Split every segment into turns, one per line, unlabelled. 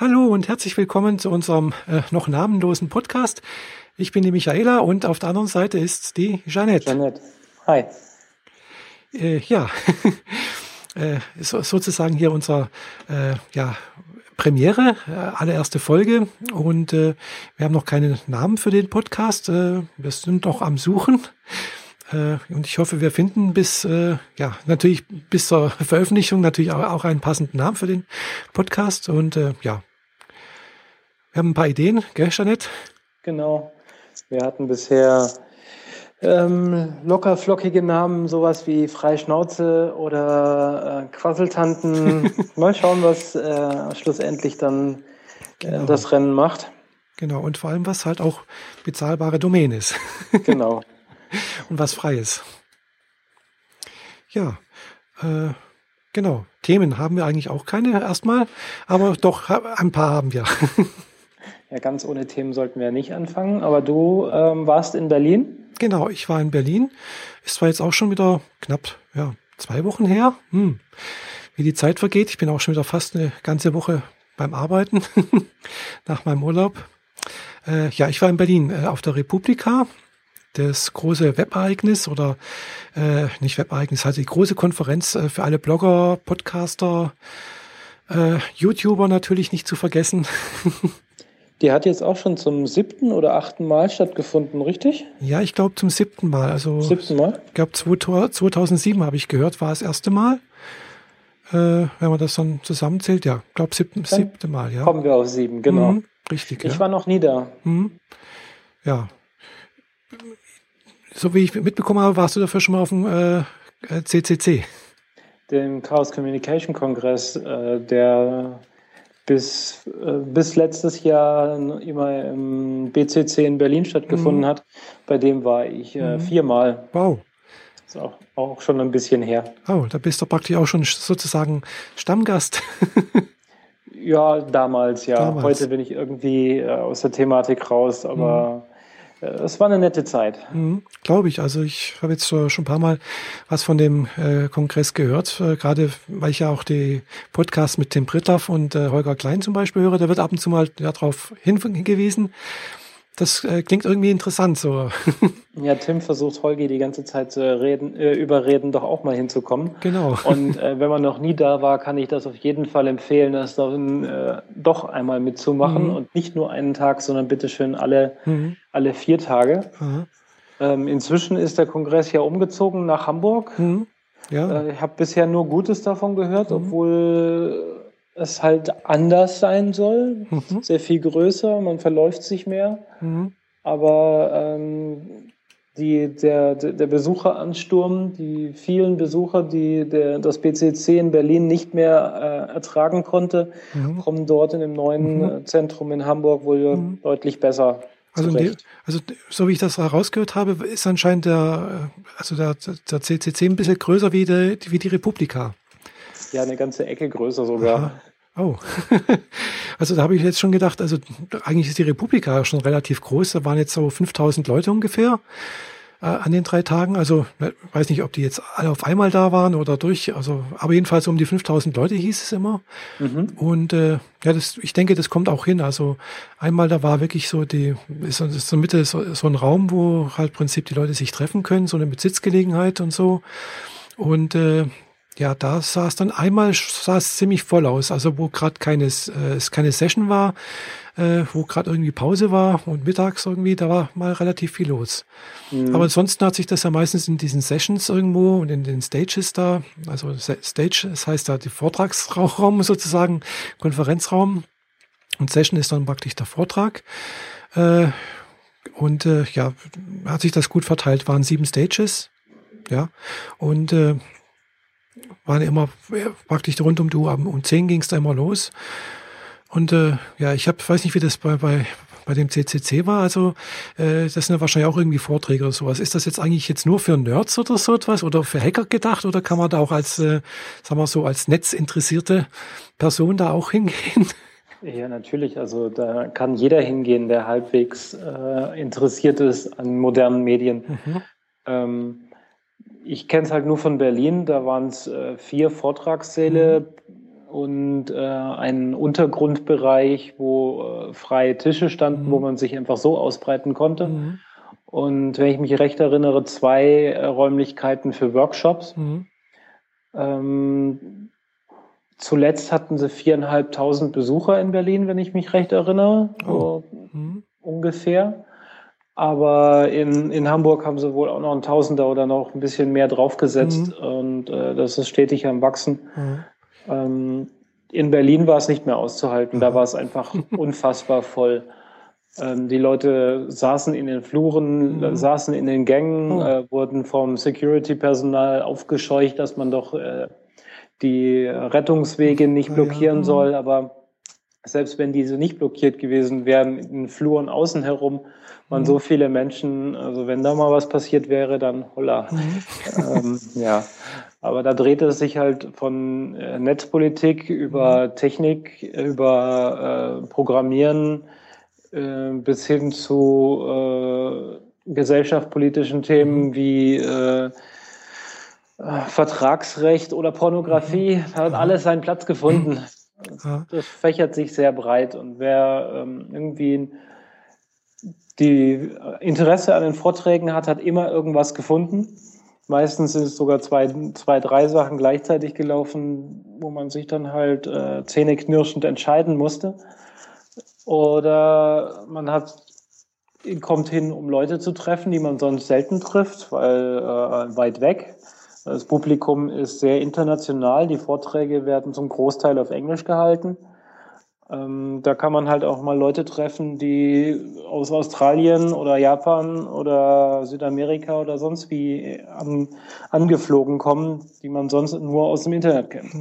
Hallo und herzlich willkommen zu unserem äh, noch namenlosen Podcast. Ich bin die Michaela und auf der anderen Seite ist die Jeanette.
Jeanette. Hi.
Äh, ja, äh, so, sozusagen hier unser äh, ja, Premiere, äh, allererste Folge und äh, wir haben noch keinen Namen für den Podcast. Äh, wir sind noch am Suchen. Äh, und ich hoffe, wir finden bis, äh, ja, natürlich bis zur Veröffentlichung natürlich auch, auch einen passenden Namen für den Podcast. Und äh, ja, wir haben ein paar Ideen, gell, Jeanette?
Genau. Wir hatten bisher ähm, locker flockige Namen, sowas wie Freischnauze oder äh, Quasseltanten. Mal schauen, was äh, schlussendlich dann äh, genau. das Rennen macht.
Genau, und vor allem, was halt auch bezahlbare Domain ist.
genau.
Und was frei ist. Ja, äh, genau. Themen haben wir eigentlich auch keine erstmal, aber doch ein paar haben wir.
Ja, ganz ohne Themen sollten wir nicht anfangen. Aber du ähm, warst in Berlin?
Genau, ich war in Berlin. Ist zwar jetzt auch schon wieder knapp ja, zwei Wochen her. Hm. Wie die Zeit vergeht. Ich bin auch schon wieder fast eine ganze Woche beim Arbeiten nach meinem Urlaub. Äh, ja, ich war in Berlin äh, auf der Republika. Das große Webereignis oder äh, nicht Webereignis, also die große Konferenz äh, für alle Blogger, Podcaster, äh, YouTuber natürlich nicht zu vergessen.
Die hat jetzt auch schon zum siebten oder achten Mal stattgefunden, richtig?
Ja, ich glaube zum siebten Mal. Also
siebten Mal?
Ich glaube 2007 habe ich gehört, war das erste Mal. Äh, wenn man das dann zusammenzählt, ja, ich glaube siebten, siebte Mal, ja.
Kommen wir auf sieben, genau. Mhm,
richtig.
Ich ja. war noch nie da.
Mhm. Ja. So wie ich mitbekommen habe, warst du dafür schon mal auf dem äh, CCC.
Dem Chaos Communication Kongress, äh, der bis, äh, bis letztes Jahr immer im BCC in Berlin stattgefunden mhm. hat. Bei dem war ich äh, mhm. viermal.
Wow.
Ist auch, auch schon ein bisschen her.
Oh, da bist du praktisch auch schon sozusagen Stammgast.
ja, damals, ja. Damals. Heute bin ich irgendwie äh, aus der Thematik raus, aber mhm. Es war eine nette Zeit.
Mhm, Glaube ich. Also ich habe jetzt schon ein paar Mal was von dem äh, Kongress gehört, äh, gerade weil ich ja auch die Podcasts mit Tim Brittlaff und äh, Holger Klein zum Beispiel höre. Da wird ab und zu mal darauf hingewiesen das äh, klingt irgendwie interessant so.
ja, Tim versucht Holgi die ganze Zeit zu reden, äh, überreden, doch auch mal hinzukommen.
Genau.
Und äh, wenn man noch nie da war, kann ich das auf jeden Fall empfehlen, das dann, äh, doch einmal mitzumachen mhm. und nicht nur einen Tag, sondern bitteschön alle, mhm. alle vier Tage. Ähm, inzwischen ist der Kongress ja umgezogen nach Hamburg. Mhm. Ja. Äh, ich habe bisher nur Gutes davon gehört, mhm. obwohl es halt anders sein soll, mhm. sehr viel größer, man verläuft sich mehr. Mhm. Aber ähm, die, der, der Besucheransturm, die vielen Besucher, die der, das BCC in Berlin nicht mehr äh, ertragen konnte, mhm. kommen dort in dem neuen mhm. äh, Zentrum in Hamburg wohl mhm. deutlich besser.
Also, die, also so wie ich das herausgehört habe, ist anscheinend der, äh, also der, der CCC ein bisschen größer wie die, wie die Republika.
Ja, eine ganze Ecke größer sogar.
Oh, also da habe ich jetzt schon gedacht, also eigentlich ist die Republika schon relativ groß. Da waren jetzt so 5000 Leute ungefähr äh, an den drei Tagen. Also ne, weiß nicht, ob die jetzt alle auf einmal da waren oder durch. Also aber jedenfalls um die 5000 Leute hieß es immer. Mhm. Und äh, ja, das, ich denke, das kommt auch hin. Also einmal da war wirklich so die ist, ist so Mitte so, so ein Raum, wo halt im Prinzip die Leute sich treffen können, so eine Besitzgelegenheit und so. Und äh, ja, da sah es dann einmal sah es ziemlich voll aus. Also wo gerade keine, äh, es keine Session war, äh, wo gerade irgendwie Pause war und mittags irgendwie, da war mal relativ viel los. Mhm. Aber ansonsten hat sich das ja meistens in diesen Sessions irgendwo und in den Stages da, also Stage, das heißt da die Vortragsraum sozusagen, Konferenzraum und Session ist dann praktisch der Vortrag. Äh, und äh, ja, hat sich das gut verteilt, waren sieben Stages. Ja, und äh, waren immer praktisch rund um Uhr. Um 10 ging es da immer los. Und äh, ja, ich hab, weiß nicht, wie das bei, bei, bei dem CCC war. Also äh, das sind ja wahrscheinlich auch irgendwie Vorträge oder sowas. Ist das jetzt eigentlich jetzt nur für Nerds oder so etwas oder für Hacker gedacht oder kann man da auch als, äh, sagen wir so, als netzinteressierte Person da auch hingehen?
Ja, natürlich. Also da kann jeder hingehen, der halbwegs äh, interessiert ist an modernen Medien. Mhm. Ähm, ich kenne es halt nur von Berlin, da waren es äh, vier Vortragssäle, mhm. und äh, einen Untergrundbereich, wo äh, freie Tische standen, mhm. wo man sich einfach so ausbreiten konnte. Mhm. Und wenn ich mich recht erinnere, zwei äh, Räumlichkeiten für Workshops. Mhm. Ähm, zuletzt hatten sie viereinhalbtausend Besucher in Berlin, wenn ich mich recht erinnere, oh. so mhm. ungefähr. Aber in, in Hamburg haben sie wohl auch noch ein Tausender oder noch ein bisschen mehr draufgesetzt mhm. und äh, das ist stetig am Wachsen. Mhm. Ähm, in Berlin war es nicht mehr auszuhalten, da war es einfach unfassbar voll. Ähm, die Leute saßen in den Fluren, mhm. saßen in den Gängen, oh. äh, wurden vom Security-Personal aufgescheucht, dass man doch äh, die Rettungswege nicht blockieren ja, ja. soll. Aber selbst wenn diese nicht blockiert gewesen wären, in Fluren außen herum waren mhm. so viele Menschen, also wenn da mal was passiert wäre, dann holla. Mhm. Ähm, ja, aber da drehte es sich halt von äh, Netzpolitik über mhm. Technik, über äh, Programmieren äh, bis hin zu äh, gesellschaftspolitischen Themen mhm. wie äh, äh, Vertragsrecht oder Pornografie. Mhm. Da hat alles seinen Platz gefunden. Das fächert sich sehr breit und wer ähm, irgendwie die Interesse an den Vorträgen hat, hat immer irgendwas gefunden. Meistens sind es sogar zwei, zwei, drei Sachen gleichzeitig gelaufen, wo man sich dann halt äh, zähneknirschend entscheiden musste. Oder man hat, kommt hin, um Leute zu treffen, die man sonst selten trifft, weil äh, weit weg. Das Publikum ist sehr international. Die Vorträge werden zum Großteil auf Englisch gehalten. Ähm, da kann man halt auch mal Leute treffen, die aus Australien oder Japan oder Südamerika oder sonst wie an, angeflogen kommen, die man sonst nur aus dem Internet kennt.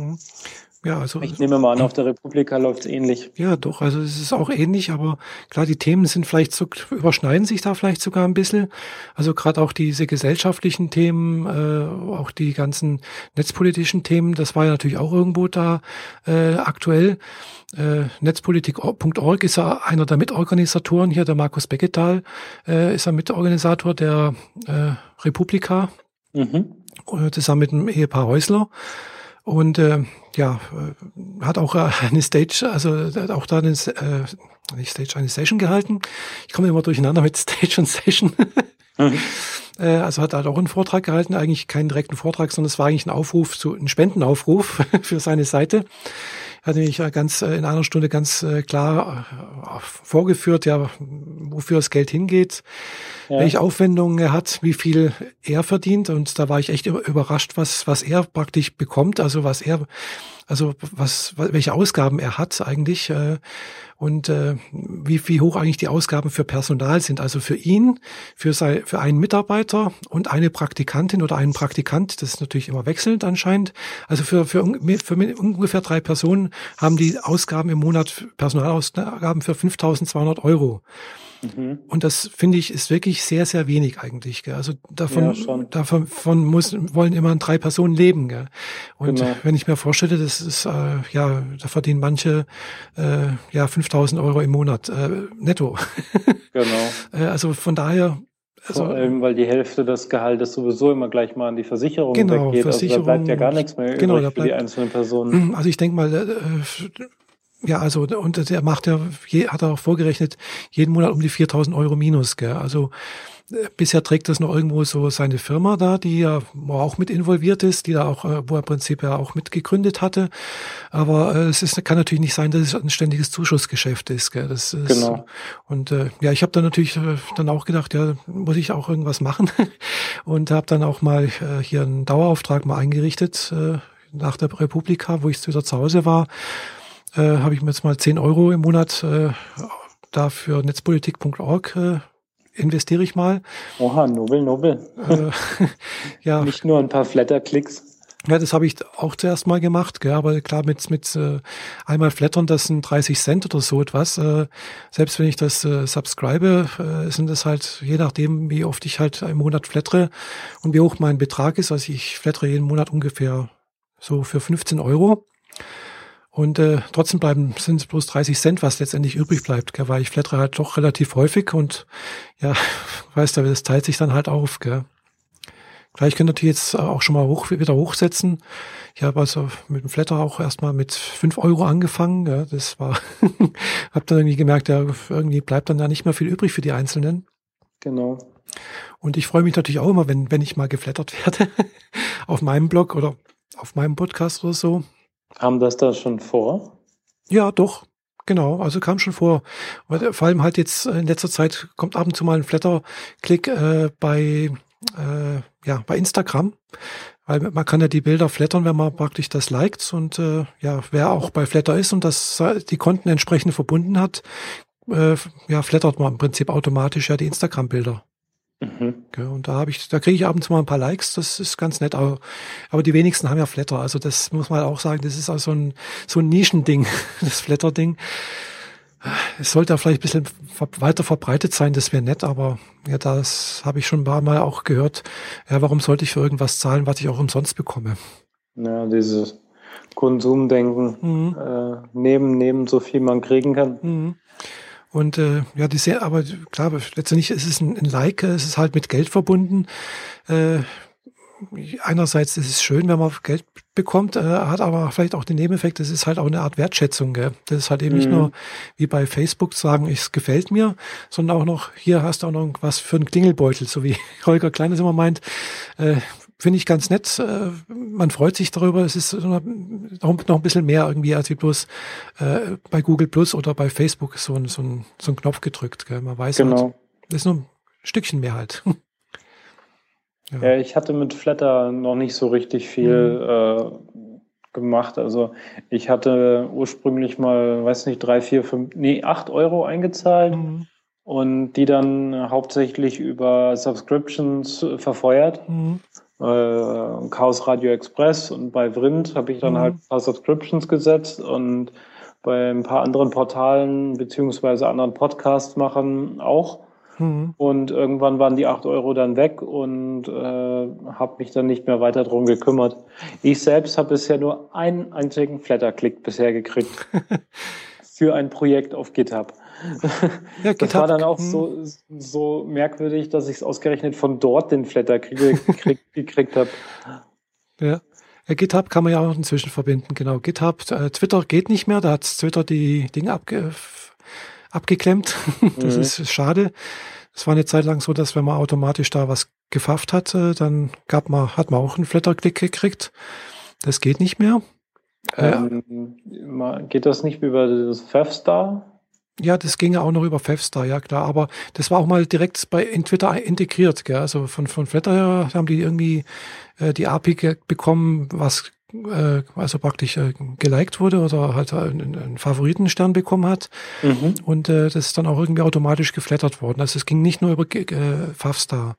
Ja, also, ich nehme mal an, auf der Republika läuft es ähnlich.
Ja, doch, also es ist auch ähnlich, aber klar, die Themen sind vielleicht so, überschneiden sich da vielleicht sogar ein bisschen. Also gerade auch diese gesellschaftlichen Themen, äh, auch die ganzen netzpolitischen Themen, das war ja natürlich auch irgendwo da äh, aktuell. Äh, Netzpolitik.org ist ja einer der Mitorganisatoren hier, der Markus Becketal äh, ist ja Mitorganisator der äh, Republika, mhm. Äh, zusammen mit dem Ehepaar Häusler. Und äh, ja, äh, hat auch äh, eine Stage, also auch da eine, äh, nicht Stage, eine Session gehalten. Ich komme immer durcheinander mit Stage und Session. mhm. äh, also hat halt auch einen Vortrag gehalten, eigentlich keinen direkten Vortrag, sondern es war eigentlich ein Aufruf zu, ein Spendenaufruf für seine Seite hat nämlich ganz äh, in einer Stunde ganz äh, klar äh, vorgeführt, ja, wofür das Geld hingeht, ja. welche Aufwendungen er hat, wie viel er verdient. Und da war ich echt überrascht, was, was er praktisch bekommt, also was er, also was, welche Ausgaben er hat eigentlich und äh, wie, wie hoch eigentlich die Ausgaben für Personal sind. Also für ihn, für, sein, für einen Mitarbeiter und eine Praktikantin oder einen Praktikant, das ist natürlich immer wechselnd anscheinend. Also für, für, für ungefähr drei Personen haben die Ausgaben im Monat, Personalausgaben für 5200 Euro. Mhm. Und das finde ich ist wirklich sehr, sehr wenig eigentlich. Gell? Also davon, ja, davon von muss, wollen immer drei Personen leben. Gell? Und genau. wenn ich mir vorstelle, das ist äh, ja, da verdienen manche äh, ja 5000 Euro im Monat äh, netto. Genau. äh, also von daher
also, Vor allem, weil die Hälfte des Gehaltes sowieso immer gleich mal an die Versicherung genau, weggeht.
Versicherung,
also da bleibt ja gar nichts mehr
genau,
übrig für die einzelnen Personen.
Also ich denke mal, äh, ja, also und der macht ja, hat er auch vorgerechnet, jeden Monat um die 4000 Euro minus. Gell? Also bisher trägt das noch irgendwo so seine Firma da, die ja auch mit involviert ist, die da auch, äh, wo er im Prinzip ja auch mitgegründet hatte. Aber äh, es ist, kann natürlich nicht sein, dass es ein ständiges Zuschussgeschäft ist. Gell? Das ist genau. Und äh, ja, ich habe dann natürlich äh, dann auch gedacht, ja, muss ich auch irgendwas machen und habe dann auch mal äh, hier einen Dauerauftrag mal eingerichtet äh, nach der Republika, wo ich wieder zu Hause war äh, habe ich mir jetzt mal 10 Euro im Monat äh, da für netzpolitik.org äh, investiere ich mal.
Oha, nobel, nobel. Äh, ja. Nicht nur ein paar Flatterklicks.
Ja, das habe ich auch zuerst mal gemacht, gell, aber klar, mit, mit äh, einmal flattern, das sind 30 Cent oder so etwas. Äh, selbst wenn ich das äh, subscribe, äh, sind das halt, je nachdem, wie oft ich halt im Monat flattere und wie hoch mein Betrag ist, also ich flattere jeden Monat ungefähr so für 15 Euro. Und äh, trotzdem bleiben sind es bloß 30 Cent, was letztendlich übrig bleibt, gell? weil ich flattere halt doch relativ häufig und ja, weißt du, das teilt sich dann halt auf. Gell? Vielleicht könnt ihr jetzt auch schon mal hoch, wieder hochsetzen. Ich habe also mit dem Flatter auch erstmal mit fünf Euro angefangen. Ja, das war, hab dann irgendwie gemerkt, ja, irgendwie bleibt dann da nicht mehr viel übrig für die Einzelnen.
Genau.
Und ich freue mich natürlich auch immer, wenn, wenn ich mal geflattert werde auf meinem Blog oder auf meinem Podcast oder so.
Haben das da schon vor?
Ja, doch. Genau, also kam schon vor. Vor allem halt jetzt in letzter Zeit kommt ab und zu mal ein Flatter-Klick äh, bei, äh, ja, bei Instagram. Weil man kann ja die Bilder flattern, wenn man praktisch das liked. Und äh, ja, wer auch bei Flatter ist und das die Konten entsprechend verbunden hat, äh, ja, flattert man im Prinzip automatisch ja die Instagram-Bilder. Mhm. Und da habe ich, da kriege ich ab und zu mal ein paar Likes, das ist ganz nett, aber, aber die wenigsten haben ja Flatter. Also das muss man auch sagen, das ist auch so ein, so ein Nischending, das Flatter-Ding. Es sollte vielleicht ein bisschen weiter verbreitet sein, das wäre nett, aber ja, das habe ich schon ein paar Mal auch gehört. Ja, warum sollte ich für irgendwas zahlen, was ich auch umsonst bekomme?
Ja, dieses Konsumdenken, mhm. äh, nehmen, nehmen, so viel man kriegen kann. Mhm.
Und äh, ja, die sehr, aber klar, letztendlich ist es ein, ein Like, es ist halt mit Geld verbunden. Äh, einerseits ist es schön, wenn man Geld bekommt, äh, hat aber vielleicht auch den Nebeneffekt, es ist halt auch eine Art Wertschätzung. Gell? Das ist halt eben mhm. nicht nur wie bei Facebook sagen, es gefällt mir, sondern auch noch, hier hast du auch noch was für einen Klingelbeutel, so wie Holger Kleines immer meint, äh, finde ich ganz nett. Äh, man freut sich darüber. Es ist noch ein bisschen mehr irgendwie als wie bloß äh, bei Google Plus oder bei Facebook so ein, so ein, so ein Knopf gedrückt. Gell? Man weiß
genau.
halt, das ist nur ein Stückchen mehr halt.
ja. ja. ich hatte mit Flatter noch nicht so richtig viel mhm. äh, gemacht. Also ich hatte ursprünglich mal, weiß nicht, drei, vier, fünf, nee, acht Euro eingezahlt. Mhm und die dann hauptsächlich über Subscriptions verfeuert. Mhm äh, Chaos Radio Express und bei Vrind habe ich dann mhm. halt ein paar Subscriptions gesetzt und bei ein paar anderen Portalen beziehungsweise anderen Podcast-Machern auch. Mhm. Und irgendwann waren die 8 Euro dann weg und äh, habe mich dann nicht mehr weiter drum gekümmert. Ich selbst habe bisher nur einen einzigen Flatter-Klick bisher gekriegt für ein Projekt auf GitHub. Ja, das war dann auch so, so merkwürdig, dass ich es ausgerechnet von dort den Flatter gekriegt, gekriegt habe.
Ja. ja. GitHub kann man ja auch inzwischen verbinden, genau. GitHub, äh, Twitter geht nicht mehr, da hat Twitter die Dinge abge, abgeklemmt. das mhm. ist schade. Es war eine Zeit lang so, dass wenn man automatisch da was gefafft hat, dann gab man, hat man auch einen Flatter-Klick gekriegt. Das geht nicht mehr.
Ähm, äh, geht das nicht über das Fafstar?
Ja, das ginge auch noch über Fevstar, ja klar. Aber das war auch mal direkt bei in Twitter integriert. Gell? Also von, von Flatter her haben die irgendwie äh, die API bekommen, was äh, also praktisch äh, geliked wurde oder halt einen, einen Favoritenstern bekommen hat. Mhm. Und äh, das ist dann auch irgendwie automatisch geflattert worden. Also es ging nicht nur über äh, Favstar.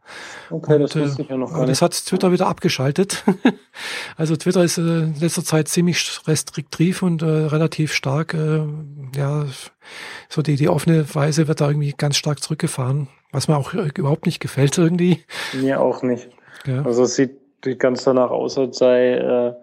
Okay, und, das wusste ich ja noch gar
nicht. Das hat Twitter wieder abgeschaltet. also Twitter ist äh, in letzter Zeit ziemlich restriktiv und äh, relativ stark, äh, ja, so die, die offene Weise wird da irgendwie ganz stark zurückgefahren, was mir auch äh, überhaupt nicht gefällt irgendwie.
Mir auch nicht. Ja. Also es sieht ganz danach aus, als sei äh,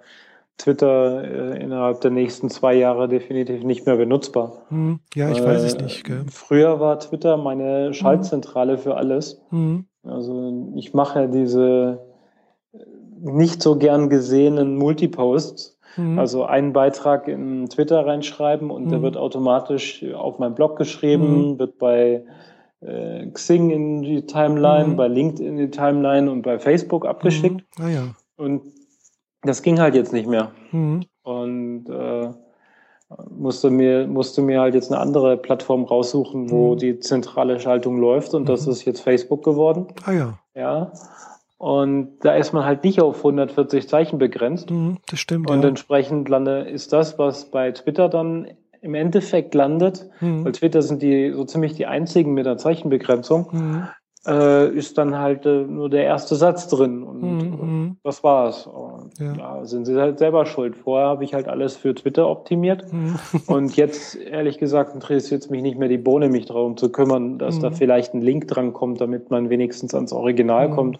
Twitter äh, innerhalb der nächsten zwei Jahre definitiv nicht mehr benutzbar.
Hm, ja, ich äh, weiß es nicht. Gell?
Früher war Twitter meine Schaltzentrale hm. für alles. Hm. Also ich mache ja diese nicht so gern gesehenen Multiposts. Mhm. Also einen Beitrag in Twitter reinschreiben und der wird automatisch auf meinen Blog geschrieben, wird bei äh, Xing in die Timeline, bei LinkedIn in die Timeline und bei Facebook abgeschickt.
Ah, ja.
Und das ging halt jetzt nicht mehr. Mhm. Und äh, musste mir, musste mir halt jetzt eine andere Plattform raussuchen, wo mhm. die zentrale Schaltung läuft und mhm. das ist jetzt Facebook geworden.
Ah ja.
Ja. Und da ist man halt nicht auf 140 Zeichen begrenzt.
Mhm, das stimmt.
Und ja. entsprechend lande, ist das, was bei Twitter dann im Endeffekt landet, mhm. weil Twitter sind die so ziemlich die einzigen mit der Zeichenbegrenzung, mhm äh, ist dann halt äh, nur der erste Satz drin und mhm. das war's. Und ja. da sind sie halt selber schuld. Vorher habe ich halt alles für Twitter optimiert mhm. und jetzt, ehrlich gesagt, interessiert es mich nicht mehr die Bohne, mich darum zu kümmern, dass mhm. da vielleicht ein Link dran kommt, damit man wenigstens ans Original mhm. kommt.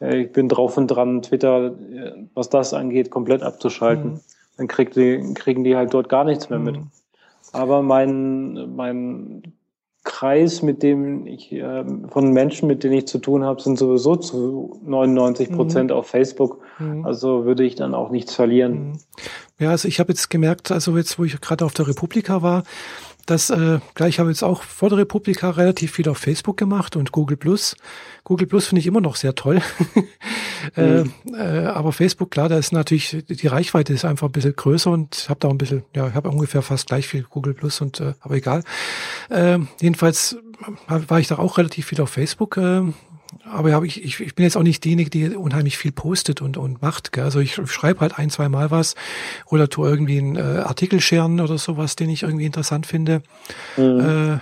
Äh, ich bin drauf und dran, Twitter, äh, was das angeht, komplett abzuschalten. Mhm. Dann kriegt die, kriegen die halt dort gar nichts mehr mit. Mhm. Aber mein, mein Kreis, mit dem ich äh, von Menschen, mit denen ich zu tun habe, sind sowieso zu 99 Prozent mhm. auf Facebook. Mhm. Also würde ich dann auch nichts verlieren. Mhm.
Ja, also ich habe jetzt gemerkt, also jetzt, wo ich gerade auf der Republika war, dass äh, gleich habe ich jetzt auch vor der Republika relativ viel auf Facebook gemacht und Google Plus. Google Plus finde ich immer noch sehr toll. äh, mhm. äh, aber Facebook, klar, da ist natürlich, die Reichweite ist einfach ein bisschen größer und ich habe da auch ein bisschen, ja, ich habe ungefähr fast gleich viel Google Plus und äh, aber egal. Äh, jedenfalls war ich da auch relativ viel auf Facebook. Äh, aber ich, ich, ich bin jetzt auch nicht diejenige, die unheimlich viel postet und, und macht. Gell? Also ich schreibe halt ein, zwei Mal was oder tu irgendwie einen äh, Artikel scheren oder sowas, den ich irgendwie interessant finde. Mhm. Äh,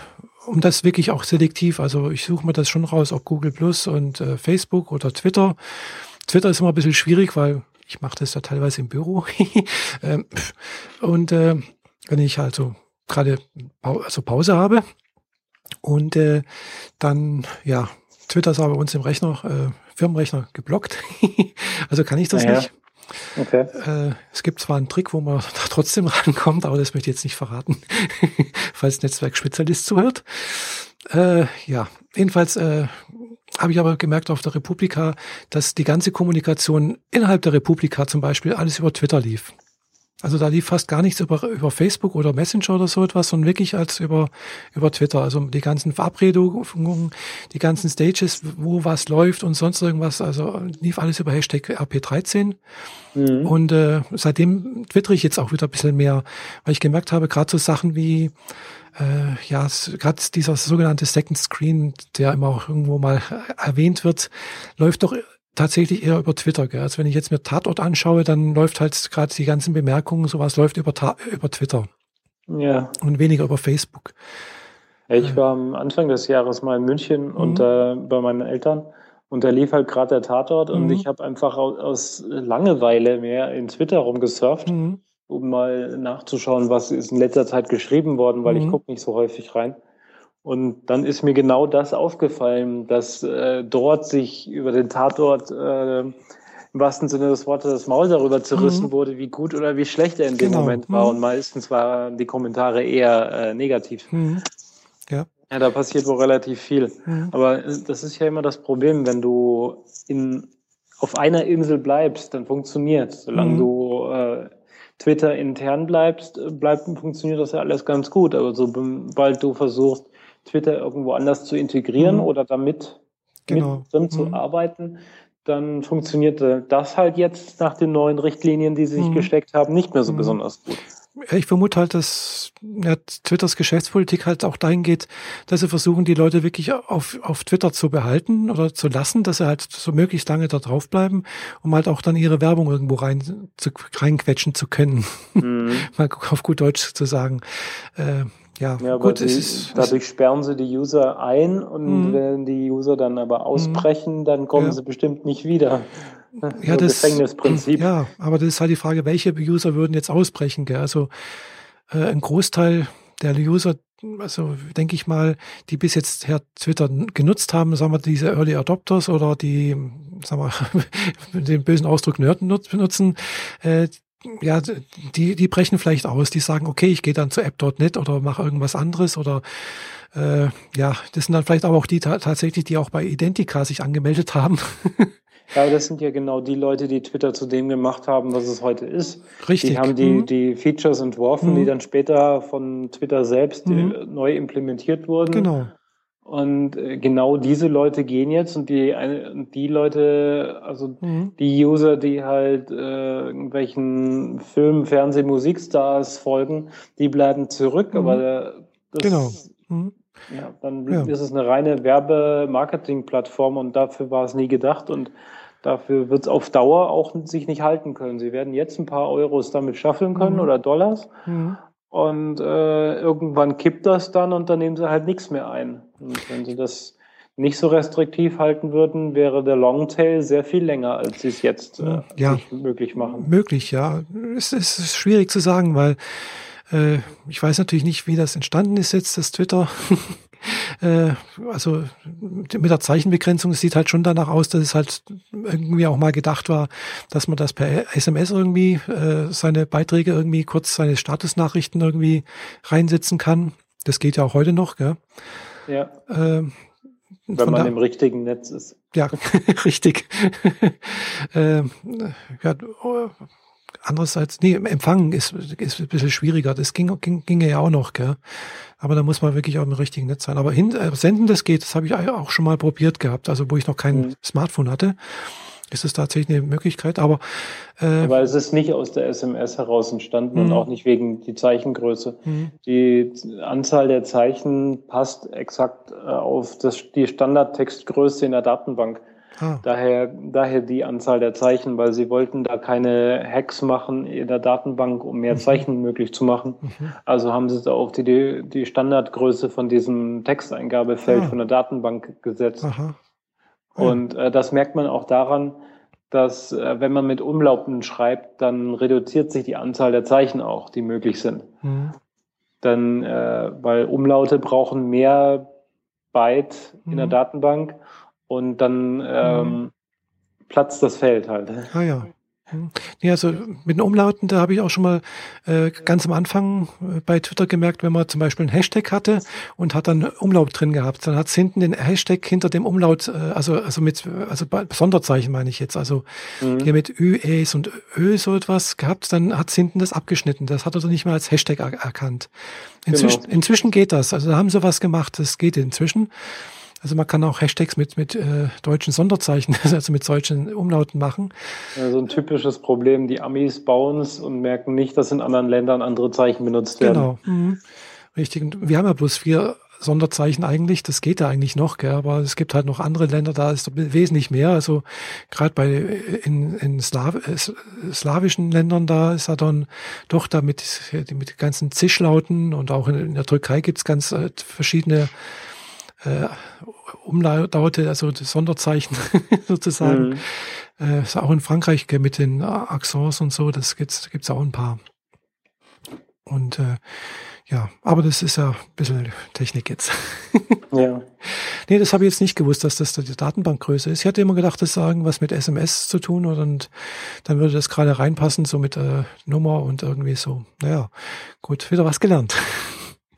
um das wirklich auch selektiv, also ich suche mir das schon raus, ob Google Plus und äh, Facebook oder Twitter. Twitter ist immer ein bisschen schwierig, weil ich mache das ja teilweise im Büro. ähm, und äh, wenn ich halt so gerade also Pause habe und äh, dann ja Twitter ist aber bei uns im Rechner, äh, Firmenrechner geblockt. also kann ich das ja, nicht. Okay. Äh, es gibt zwar einen Trick, wo man da trotzdem rankommt, aber das möchte ich jetzt nicht verraten, falls Netzwerkspezialist zuhört. Äh, ja, jedenfalls äh, habe ich aber gemerkt auf der Republika, dass die ganze Kommunikation innerhalb der Republika zum Beispiel alles über Twitter lief. Also da lief fast gar nichts über, über Facebook oder Messenger oder so etwas, sondern wirklich als über, über Twitter. Also die ganzen Verabredungen, die ganzen Stages, wo was läuft und sonst irgendwas. Also lief alles über Hashtag RP13. Mhm. Und äh, seitdem twittere ich jetzt auch wieder ein bisschen mehr, weil ich gemerkt habe, gerade so Sachen wie äh, ja, gerade dieser sogenannte Second Screen, der immer auch irgendwo mal erwähnt wird, läuft doch tatsächlich eher über Twitter. Gell? Also wenn ich jetzt mir Tatort anschaue, dann läuft halt gerade die ganzen Bemerkungen, sowas läuft über, über Twitter. Ja. Und weniger über Facebook.
Ich war am Anfang des Jahres mal in München mhm. und äh, bei meinen Eltern und da lief halt gerade der Tatort mhm. und ich habe einfach aus, aus, Langeweile mehr in Twitter rumgesurft, mhm. um mal nachzuschauen, was ist in letzter Zeit geschrieben worden, weil ich mhm. gucke nicht so häufig rein. Und dann ist mir genau das aufgefallen, dass äh, dort sich über den Tatort äh, im wahrsten Sinne des Wortes das Maul darüber zerrissen mhm. wurde, wie gut oder wie schlecht er in dem genau. Moment war. Mhm. Und meistens waren die Kommentare eher äh, negativ. Mhm. Ja. ja, da passiert wohl relativ viel. Mhm. Aber äh, das ist ja immer das Problem, wenn du in, auf einer Insel bleibst, dann funktioniert. Solange mhm. du äh, Twitter intern bleibst, äh, bleibt, funktioniert das ja alles ganz gut. Aber sobald du versuchst, Twitter irgendwo anders zu integrieren mhm. oder damit genau. mit drin mhm. zu arbeiten, dann funktionierte das halt jetzt nach den neuen Richtlinien, die sie sich mhm. gesteckt haben, nicht mehr so mhm. besonders gut.
Ich vermute halt, dass ja, Twitters Geschäftspolitik halt auch dahin geht, dass sie versuchen, die Leute wirklich auf, auf Twitter zu behalten oder zu lassen, dass sie halt so möglichst lange da drauf bleiben, um halt auch dann ihre Werbung irgendwo rein zu, reinquetschen zu können. Mhm. Mal auf gut Deutsch zu sagen. Äh, ja,
ja gut, sie, ist, dadurch sperren sie die User ein und mhm. wenn die User dann aber mhm. ausbrechen, dann kommen ja. sie bestimmt nicht wieder.
Ja, das Gefängnisprinzip. Ja, aber das ist halt die Frage, welche User würden jetzt ausbrechen? Gell? Also äh, ein Großteil der User, also denke ich mal, die bis jetzt Herr Twitter genutzt haben, sagen wir diese Early Adopters oder die, sagen wir, den bösen Ausdruck Nerd benutzen, äh, ja, die, die brechen vielleicht aus, die sagen, okay, ich gehe dann zu app.net oder mache irgendwas anderes oder äh, ja, das sind dann vielleicht aber auch die tatsächlich, die auch bei Identica sich angemeldet haben.
Ja, das sind ja genau die Leute, die Twitter zu dem gemacht haben, was es heute ist.
Richtig.
Die haben die, mhm. die Features entworfen, mhm. die dann später von Twitter selbst mhm. Neu implementiert wurden.
Genau.
Und äh, genau diese Leute gehen jetzt und die, die Leute, also mhm. die User, die halt äh, irgendwelchen Film, Fernseh, Musikstars folgen, die bleiben zurück, mhm. aber das,
genau. Mhm.
Ja, dann ja. ist es eine reine Werbe-Marketing-Plattform und dafür war es nie gedacht und dafür wird es auf Dauer auch sich nicht halten können. Sie werden jetzt ein paar Euros damit schaffen können mhm. oder Dollars. Und äh, irgendwann kippt das dann und dann nehmen sie halt nichts mehr ein. Und wenn sie das nicht so restriktiv halten würden, wäre der Longtail sehr viel länger, als sie es jetzt äh, ja, möglich machen.
Möglich, ja. Es ist schwierig zu sagen, weil äh, ich weiß natürlich nicht, wie das entstanden ist jetzt, das Twitter. äh, also mit der Zeichenbegrenzung, es sieht halt schon danach aus, dass es halt irgendwie auch mal gedacht war, dass man das per SMS irgendwie äh, seine Beiträge irgendwie kurz seine Statusnachrichten irgendwie reinsetzen kann. Das geht ja auch heute noch, gell?
Ja. Ähm, Wenn man im richtigen Netz ist.
Ja, richtig. ähm, ja, andererseits, nee, Empfangen ist, ist ein bisschen schwieriger. Das ging, ging, ginge ja auch noch, gell? Aber da muss man wirklich auch im richtigen Netz sein. Aber hin, äh, senden, das geht. Das habe ich auch schon mal probiert gehabt. Also, wo ich noch kein mhm. Smartphone hatte ist es tatsächlich eine Möglichkeit, aber
äh, weil es ist nicht aus der SMS heraus entstanden und mhm. auch nicht wegen die Zeichengröße. Mhm. Die Anzahl der Zeichen passt exakt äh, auf das, die Standardtextgröße in der Datenbank. Ah. Daher, daher die Anzahl der Zeichen, weil sie wollten da keine Hacks machen in der Datenbank, um mehr mhm. Zeichen möglich zu machen. Mhm. Also haben sie es auf die, die Standardgröße von diesem Texteingabefeld ah. von der Datenbank gesetzt. Aha. Und äh, das merkt man auch daran, dass äh, wenn man mit Umlauten schreibt, dann reduziert sich die Anzahl der Zeichen auch, die möglich sind. Mhm. Dann, äh, weil Umlaute brauchen mehr Byte in der mhm. Datenbank und dann ähm, mhm. platzt das Feld halt.
Ah ja. Nee, also mit den Umlauten, da habe ich auch schon mal äh, ganz am Anfang äh, bei Twitter gemerkt, wenn man zum Beispiel einen Hashtag hatte und hat dann Umlaut drin gehabt, dann hat es hinten den Hashtag hinter dem Umlaut, äh, also also mit also Sonderzeichen meine ich jetzt, also mhm. hier mit Ü, Äs und Ö so etwas gehabt, dann hat es hinten das abgeschnitten. Das hat er nicht mehr als Hashtag er erkannt. Inzwischen, genau. inzwischen geht das. Also da haben sie was gemacht, das geht inzwischen. Also man kann auch Hashtags mit, mit äh, deutschen Sonderzeichen, also mit solchen Umlauten machen.
Ja, so ein typisches Problem, die Amis bauen es und merken nicht, dass in anderen Ländern andere Zeichen benutzt werden. Genau.
Mhm. Richtig. Und wir haben ja bloß vier Sonderzeichen eigentlich, das geht ja eigentlich noch, gell? aber es gibt halt noch andere Länder, da ist wesentlich mehr. Also gerade bei in, in Slaw, äh, slawischen Ländern, da ist er dann doch da mit, mit ganzen Zischlauten und auch in, in der Türkei gibt's ganz äh, verschiedene äh, Umlaute, also das Sonderzeichen sozusagen. Mhm. Äh, ist auch in Frankreich mit den Accents und so, das gibt's, gibt's auch ein paar. Und äh, ja, aber das ist ja ein bisschen Technik jetzt. ja. Nee, das habe ich jetzt nicht gewusst, dass das die Datenbankgröße ist. Ich hatte immer gedacht, das sagen was mit SMS zu tun und dann würde das gerade reinpassen, so mit äh, Nummer und irgendwie so. Naja, gut, wieder was gelernt.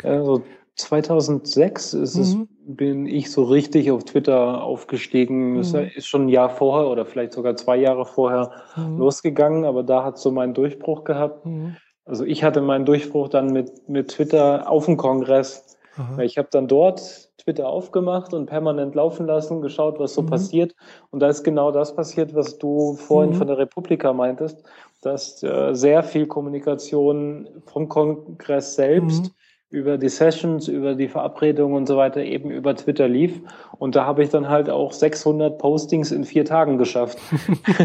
Also 2006 ist es, mhm. bin ich so richtig auf Twitter aufgestiegen. Mhm. Das ist schon ein Jahr vorher oder vielleicht sogar zwei Jahre vorher mhm. losgegangen, aber da hat so meinen Durchbruch gehabt. Mhm. Also ich hatte meinen Durchbruch dann mit, mit Twitter auf dem Kongress. Aha. Ich habe dann dort Twitter aufgemacht und permanent laufen lassen, geschaut, was so mhm. passiert. Und da ist genau das passiert, was du vorhin von der Republika meintest, dass äh, sehr viel Kommunikation vom Kongress selbst über die Sessions, über die Verabredungen und so weiter eben über Twitter lief. Und da habe ich dann halt auch 600 Postings in vier Tagen geschafft.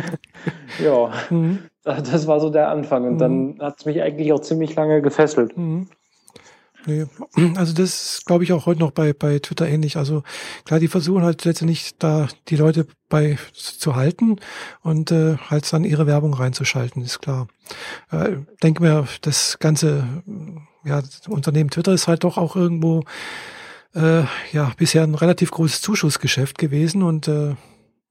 ja, mhm. das war so der Anfang. Und mhm. dann hat es mich eigentlich auch ziemlich lange gefesselt. Mhm.
Nee. Also das ist, glaube ich, auch heute noch bei, bei Twitter ähnlich. Also klar, die versuchen halt letztendlich da die Leute bei zu halten und äh, halt dann ihre Werbung reinzuschalten, ist klar. Äh, denke mir, das ganze ja, Unternehmen Twitter ist halt doch auch irgendwo äh, ja bisher ein relativ großes Zuschussgeschäft gewesen und äh,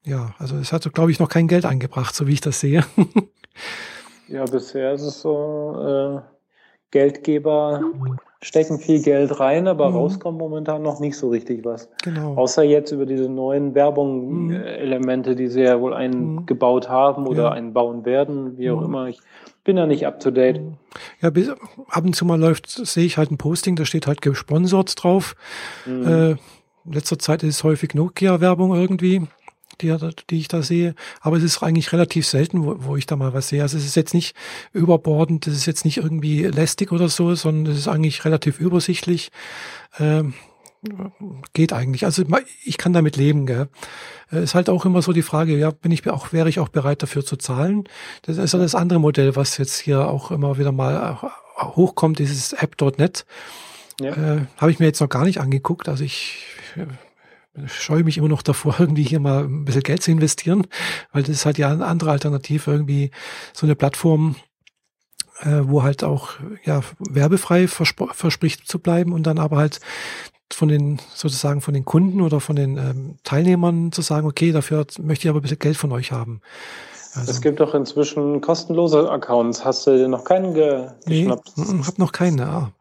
ja, also es hat, glaube ich, noch kein Geld eingebracht, so wie ich das sehe.
ja, bisher ist es so, äh, Geldgeber stecken viel Geld rein, aber mhm. rauskommt momentan noch nicht so richtig was. Genau. Außer jetzt über diese neuen Werbung-Elemente, mhm. die sie ja wohl eingebaut haben oder ja. einbauen werden, wie auch mhm. immer. Ich bin da nicht up to date.
Ja, bis, ab und zu mal läuft, sehe ich halt ein Posting, da steht halt gesponsert drauf. Mhm. Äh, in letzter Zeit ist es häufig Nokia-Werbung irgendwie, die, die ich da sehe. Aber es ist eigentlich relativ selten, wo, wo ich da mal was sehe. Also es ist jetzt nicht überbordend, es ist jetzt nicht irgendwie lästig oder so, sondern es ist eigentlich relativ übersichtlich. Ähm, geht eigentlich. Also ich kann damit leben. Gell. Äh, ist halt auch immer so die Frage, ja, bin ich auch, wäre ich auch bereit dafür zu zahlen? Das ist ja das andere Modell, was jetzt hier auch immer wieder mal hochkommt, dieses App.net. Ja. Äh, Habe ich mir jetzt noch gar nicht angeguckt. Also ich äh, scheue mich immer noch davor, irgendwie hier mal ein bisschen Geld zu investieren, weil das ist halt ja eine andere Alternative, irgendwie so eine Plattform, äh, wo halt auch ja werbefrei verspricht zu bleiben und dann aber halt von den sozusagen von den Kunden oder von den ähm, Teilnehmern zu sagen, okay, dafür möchte ich aber ein bisschen Geld von euch haben.
Also, es gibt doch inzwischen kostenlose Accounts. Hast du noch keinen ge
nee, geschnappt? Nee, hab noch keinen, ja.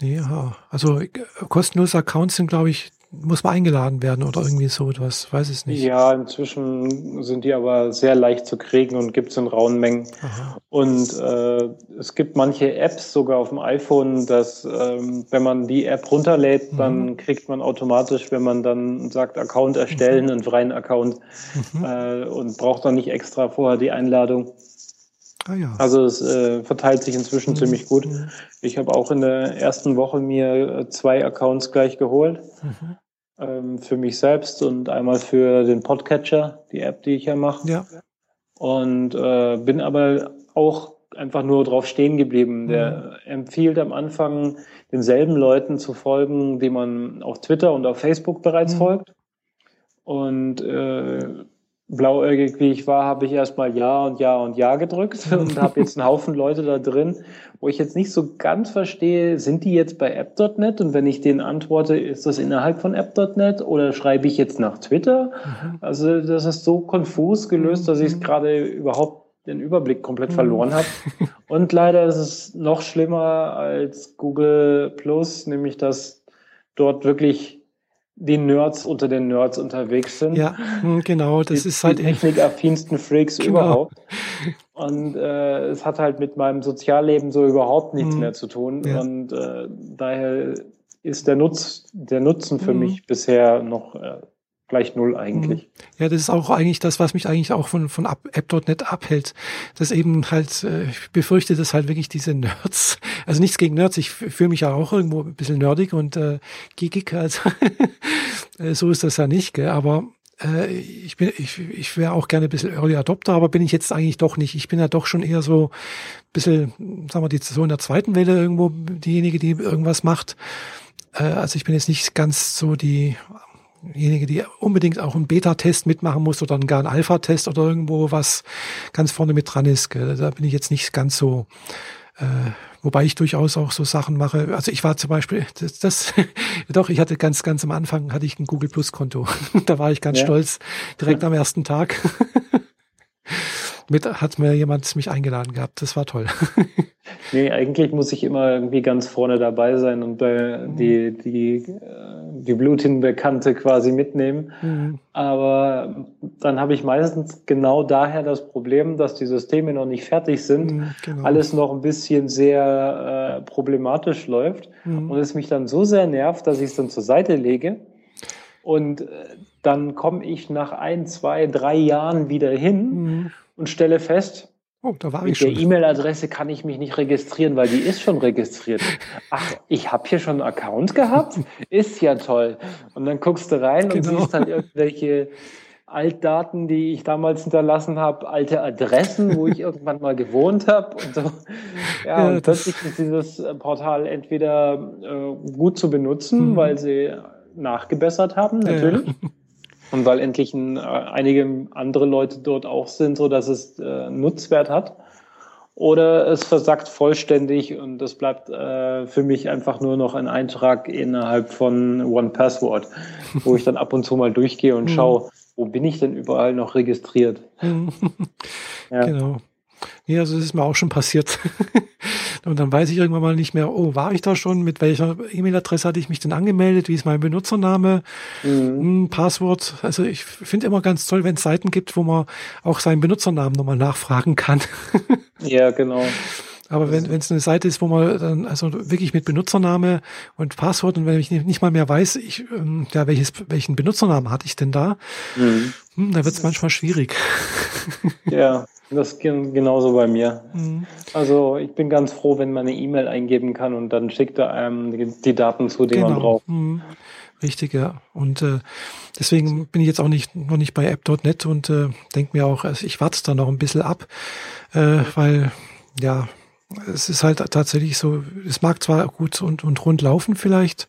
Ja, also äh, kostenlose Accounts sind, glaube ich, muss man eingeladen werden oder irgendwie so etwas, weiß es nicht.
Ja, inzwischen sind die aber sehr leicht zu kriegen und gibt es in rauen Mengen. Aha. Und äh, es gibt manche Apps sogar auf dem iPhone, dass ähm, wenn man die App runterlädt, mhm. dann kriegt man automatisch, wenn man dann sagt Account erstellen, mhm. einen freien Account mhm. äh, und braucht dann nicht extra vorher die Einladung. Ah, ja. Also es äh, verteilt sich inzwischen mhm. ziemlich gut. Mhm. Ich habe auch in der ersten Woche mir äh, zwei Accounts gleich geholt. Mhm. Ähm, für mich selbst und einmal für den Podcatcher, die App, die ich ja mache. Ja. Und äh, bin aber auch einfach nur drauf stehen geblieben. Der mhm. empfiehlt am Anfang denselben Leuten zu folgen, die man auf Twitter und auf Facebook bereits mhm. folgt. Und äh, blauäugig wie ich war, habe ich erstmal Ja und Ja und Ja gedrückt und habe jetzt einen Haufen Leute da drin, wo ich jetzt nicht so ganz verstehe, sind die jetzt bei app.net und wenn ich denen antworte, ist das innerhalb von app.net oder schreibe ich jetzt nach Twitter? Mhm. Also das ist so konfus gelöst, dass ich es mhm. gerade überhaupt den Überblick komplett mhm. verloren habe. Und leider ist es noch schlimmer als Google Plus, nämlich dass dort wirklich die Nerds unter den Nerds unterwegs sind.
Ja, hm, genau, das
die,
ist halt
die technikaffinsten Freaks genau. überhaupt. Und äh, es hat halt mit meinem Sozialleben so überhaupt nichts mhm. mehr zu tun. Ja. Und äh, daher ist der Nutz, der Nutzen für mhm. mich bisher noch äh, gleich null eigentlich.
Mhm. Ja, das ist auch eigentlich das, was mich eigentlich auch von, von App.net abhält. Das eben halt, äh, ich befürchte, dass halt wirklich diese Nerds, also nichts gegen Nerds, ich fühle mich ja auch irgendwo ein bisschen nerdig und äh, geekig, also äh, so ist das ja nicht, gell? aber äh, ich bin, ich, ich wäre auch gerne ein bisschen Early Adopter, aber bin ich jetzt eigentlich doch nicht. Ich bin ja doch schon eher so ein bisschen, sagen wir, die, so in der zweiten Welle irgendwo diejenige, die irgendwas macht. Äh, also ich bin jetzt nicht ganz so die diejenige, die unbedingt auch einen Beta-Test mitmachen muss oder gar einen Alpha-Test oder irgendwo was ganz vorne mit dran ist. Gell. Da bin ich jetzt nicht ganz so, äh, wobei ich durchaus auch so Sachen mache. Also ich war zum Beispiel, das, das doch, ich hatte ganz, ganz am Anfang hatte ich ein Google Plus Konto. da war ich ganz ja. stolz, direkt ja. am ersten Tag. mit hat mir jemand mich eingeladen gehabt. Das war toll.
nee, eigentlich muss ich immer irgendwie ganz vorne dabei sein und äh, die, die, die Blutin-Bekannte quasi mitnehmen. Mhm. Aber dann habe ich meistens genau daher das Problem, dass die Systeme noch nicht fertig sind, mhm, genau. alles noch ein bisschen sehr äh, problematisch läuft mhm. und es mich dann so sehr nervt, dass ich es dann zur Seite lege. Und äh, dann komme ich nach ein, zwei, drei Jahren wieder hin mhm und stelle fest,
Oh, da war
Mit
ich schon.
der E-Mail-Adresse kann ich mich nicht registrieren, weil die ist schon registriert. Ach, ich habe hier schon einen Account gehabt? Ist ja toll. Und dann guckst du rein genau. und siehst dann irgendwelche Altdaten, die ich damals hinterlassen habe, alte Adressen, wo ich irgendwann mal gewohnt habe und so. Ja, ja und plötzlich ist dieses Portal entweder äh, gut zu benutzen, mhm. weil sie nachgebessert haben, natürlich. Ja. Und weil endlich ein, äh, einige andere Leute dort auch sind, so dass es äh, Nutzwert hat. Oder es versackt vollständig und das bleibt äh, für mich einfach nur noch ein Eintrag innerhalb von One Password, wo ich dann ab und zu mal durchgehe und mhm. schaue, wo bin ich denn überall noch registriert.
ja. Genau. Ja, also das ist mir auch schon passiert. und dann weiß ich irgendwann mal nicht mehr, oh, war ich da schon? Mit welcher E-Mail-Adresse hatte ich mich denn angemeldet? Wie ist mein Benutzername? Mhm. Hm, Passwort? Also ich finde immer ganz toll, wenn es Seiten gibt, wo man auch seinen Benutzernamen nochmal nachfragen kann.
ja, genau.
Aber wenn es eine Seite ist, wo man dann also wirklich mit Benutzername und Passwort und wenn ich nicht, mal mehr weiß, ich, ähm, ja, welches, welchen Benutzernamen hatte ich denn da, mhm. hm, da wird es manchmal schwierig.
Ja, das geht genauso bei mir. Mhm. Also ich bin ganz froh, wenn man eine E-Mail eingeben kann und dann schickt er einem die, Daten zu, die genau. man braucht.
Mhm. Richtig, ja. Und äh, deswegen bin ich jetzt auch nicht noch nicht bei app.net und äh, denke mir auch, also ich warte da noch ein bisschen ab, äh, weil ja, es ist halt tatsächlich so, es mag zwar gut und, und rund laufen vielleicht,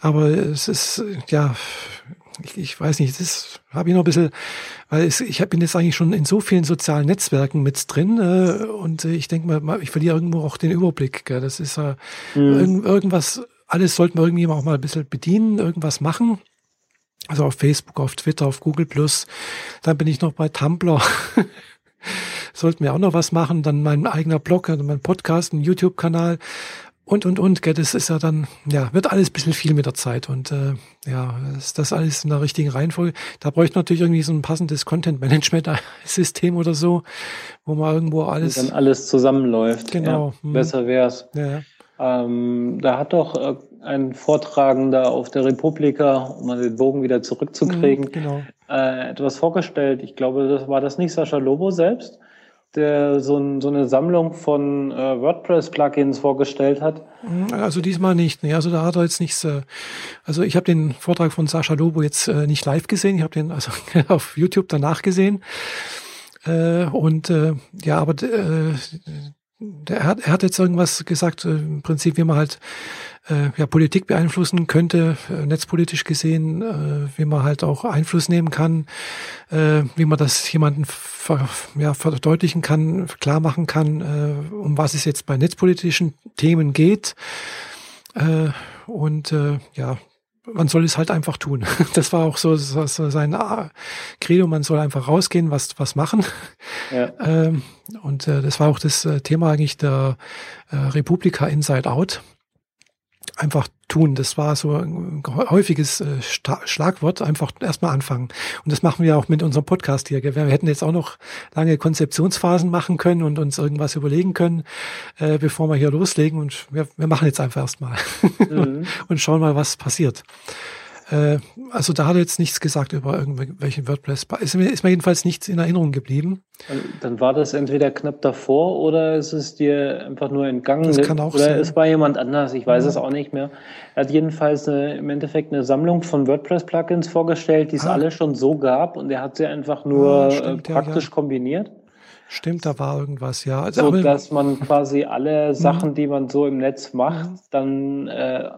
aber es ist ja ich, ich weiß nicht, das habe ich noch ein bisschen, weil es, ich bin jetzt eigentlich schon in so vielen sozialen Netzwerken mit drin äh, und ich denke mal, ich verliere irgendwo auch den Überblick. Gell? Das ist äh, mhm. irgend, irgendwas, alles sollten wir irgendwie auch mal ein bisschen bedienen, irgendwas machen. Also auf Facebook, auf Twitter, auf Google Plus. Dann bin ich noch bei Tumblr. sollten wir auch noch was machen. Dann mein eigener Blog, also mein Podcast, ein YouTube-Kanal. Und, und, und, gell, das ist ja dann, ja, wird alles ein bisschen viel mit der Zeit und äh, ja, ist das alles in der richtigen Reihenfolge. Da bräuchte man natürlich irgendwie so ein passendes Content-Management-System oder so, wo man irgendwo alles.
Und dann alles zusammenläuft.
Genau.
Ja, besser wär's. Ja. Ähm, da hat doch äh, ein Vortragender auf der Republika, um mal den Bogen wieder zurückzukriegen, mhm, genau. äh, etwas vorgestellt. Ich glaube, das war das nicht Sascha Lobo selbst der so, ein, so eine Sammlung von äh, WordPress-Plugins vorgestellt hat?
Also diesmal nicht. Nee, also da hat er jetzt nichts. Äh, also ich habe den Vortrag von Sascha Lobo jetzt äh, nicht live gesehen. Ich habe den also auf YouTube danach gesehen. Äh, und äh, ja, aber äh, der hat, er hat jetzt irgendwas gesagt, äh, im Prinzip, wie man halt äh, ja, Politik beeinflussen könnte, äh, netzpolitisch gesehen, äh, wie man halt auch Einfluss nehmen kann, äh, wie man das jemanden ver, ja, verdeutlichen kann, klar machen kann, äh, um was es jetzt bei netzpolitischen Themen geht. Äh, und äh, ja, man soll es halt einfach tun. Das war auch so, so sein Credo, man soll einfach rausgehen, was, was machen. Ja. Ähm, und äh, das war auch das äh, Thema eigentlich der äh, Republika Inside Out einfach tun. Das war so ein häufiges äh, Schlagwort, einfach erstmal anfangen. Und das machen wir auch mit unserem Podcast hier. Wir hätten jetzt auch noch lange Konzeptionsphasen machen können und uns irgendwas überlegen können, äh, bevor wir hier loslegen. Und wir, wir machen jetzt einfach erstmal mhm. und schauen mal, was passiert. Äh, also da hat er jetzt nichts gesagt über irgendwelchen WordPress. Ist mir, ist mir jedenfalls nichts in Erinnerung geblieben.
Dann war das entweder knapp davor oder ist es dir einfach nur entgangen.
Das kann auch
oder
sein.
es war jemand anders, ich weiß ja. es auch nicht mehr. Er hat jedenfalls eine, im Endeffekt eine Sammlung von WordPress-Plugins vorgestellt, die es ah. alle schon so gab und er hat sie einfach nur ah, stimmt, praktisch ja, ja. kombiniert.
Stimmt, da war irgendwas, ja.
Also, so, dass man quasi alle mhm. Sachen, die man so im Netz macht, mhm. dann äh,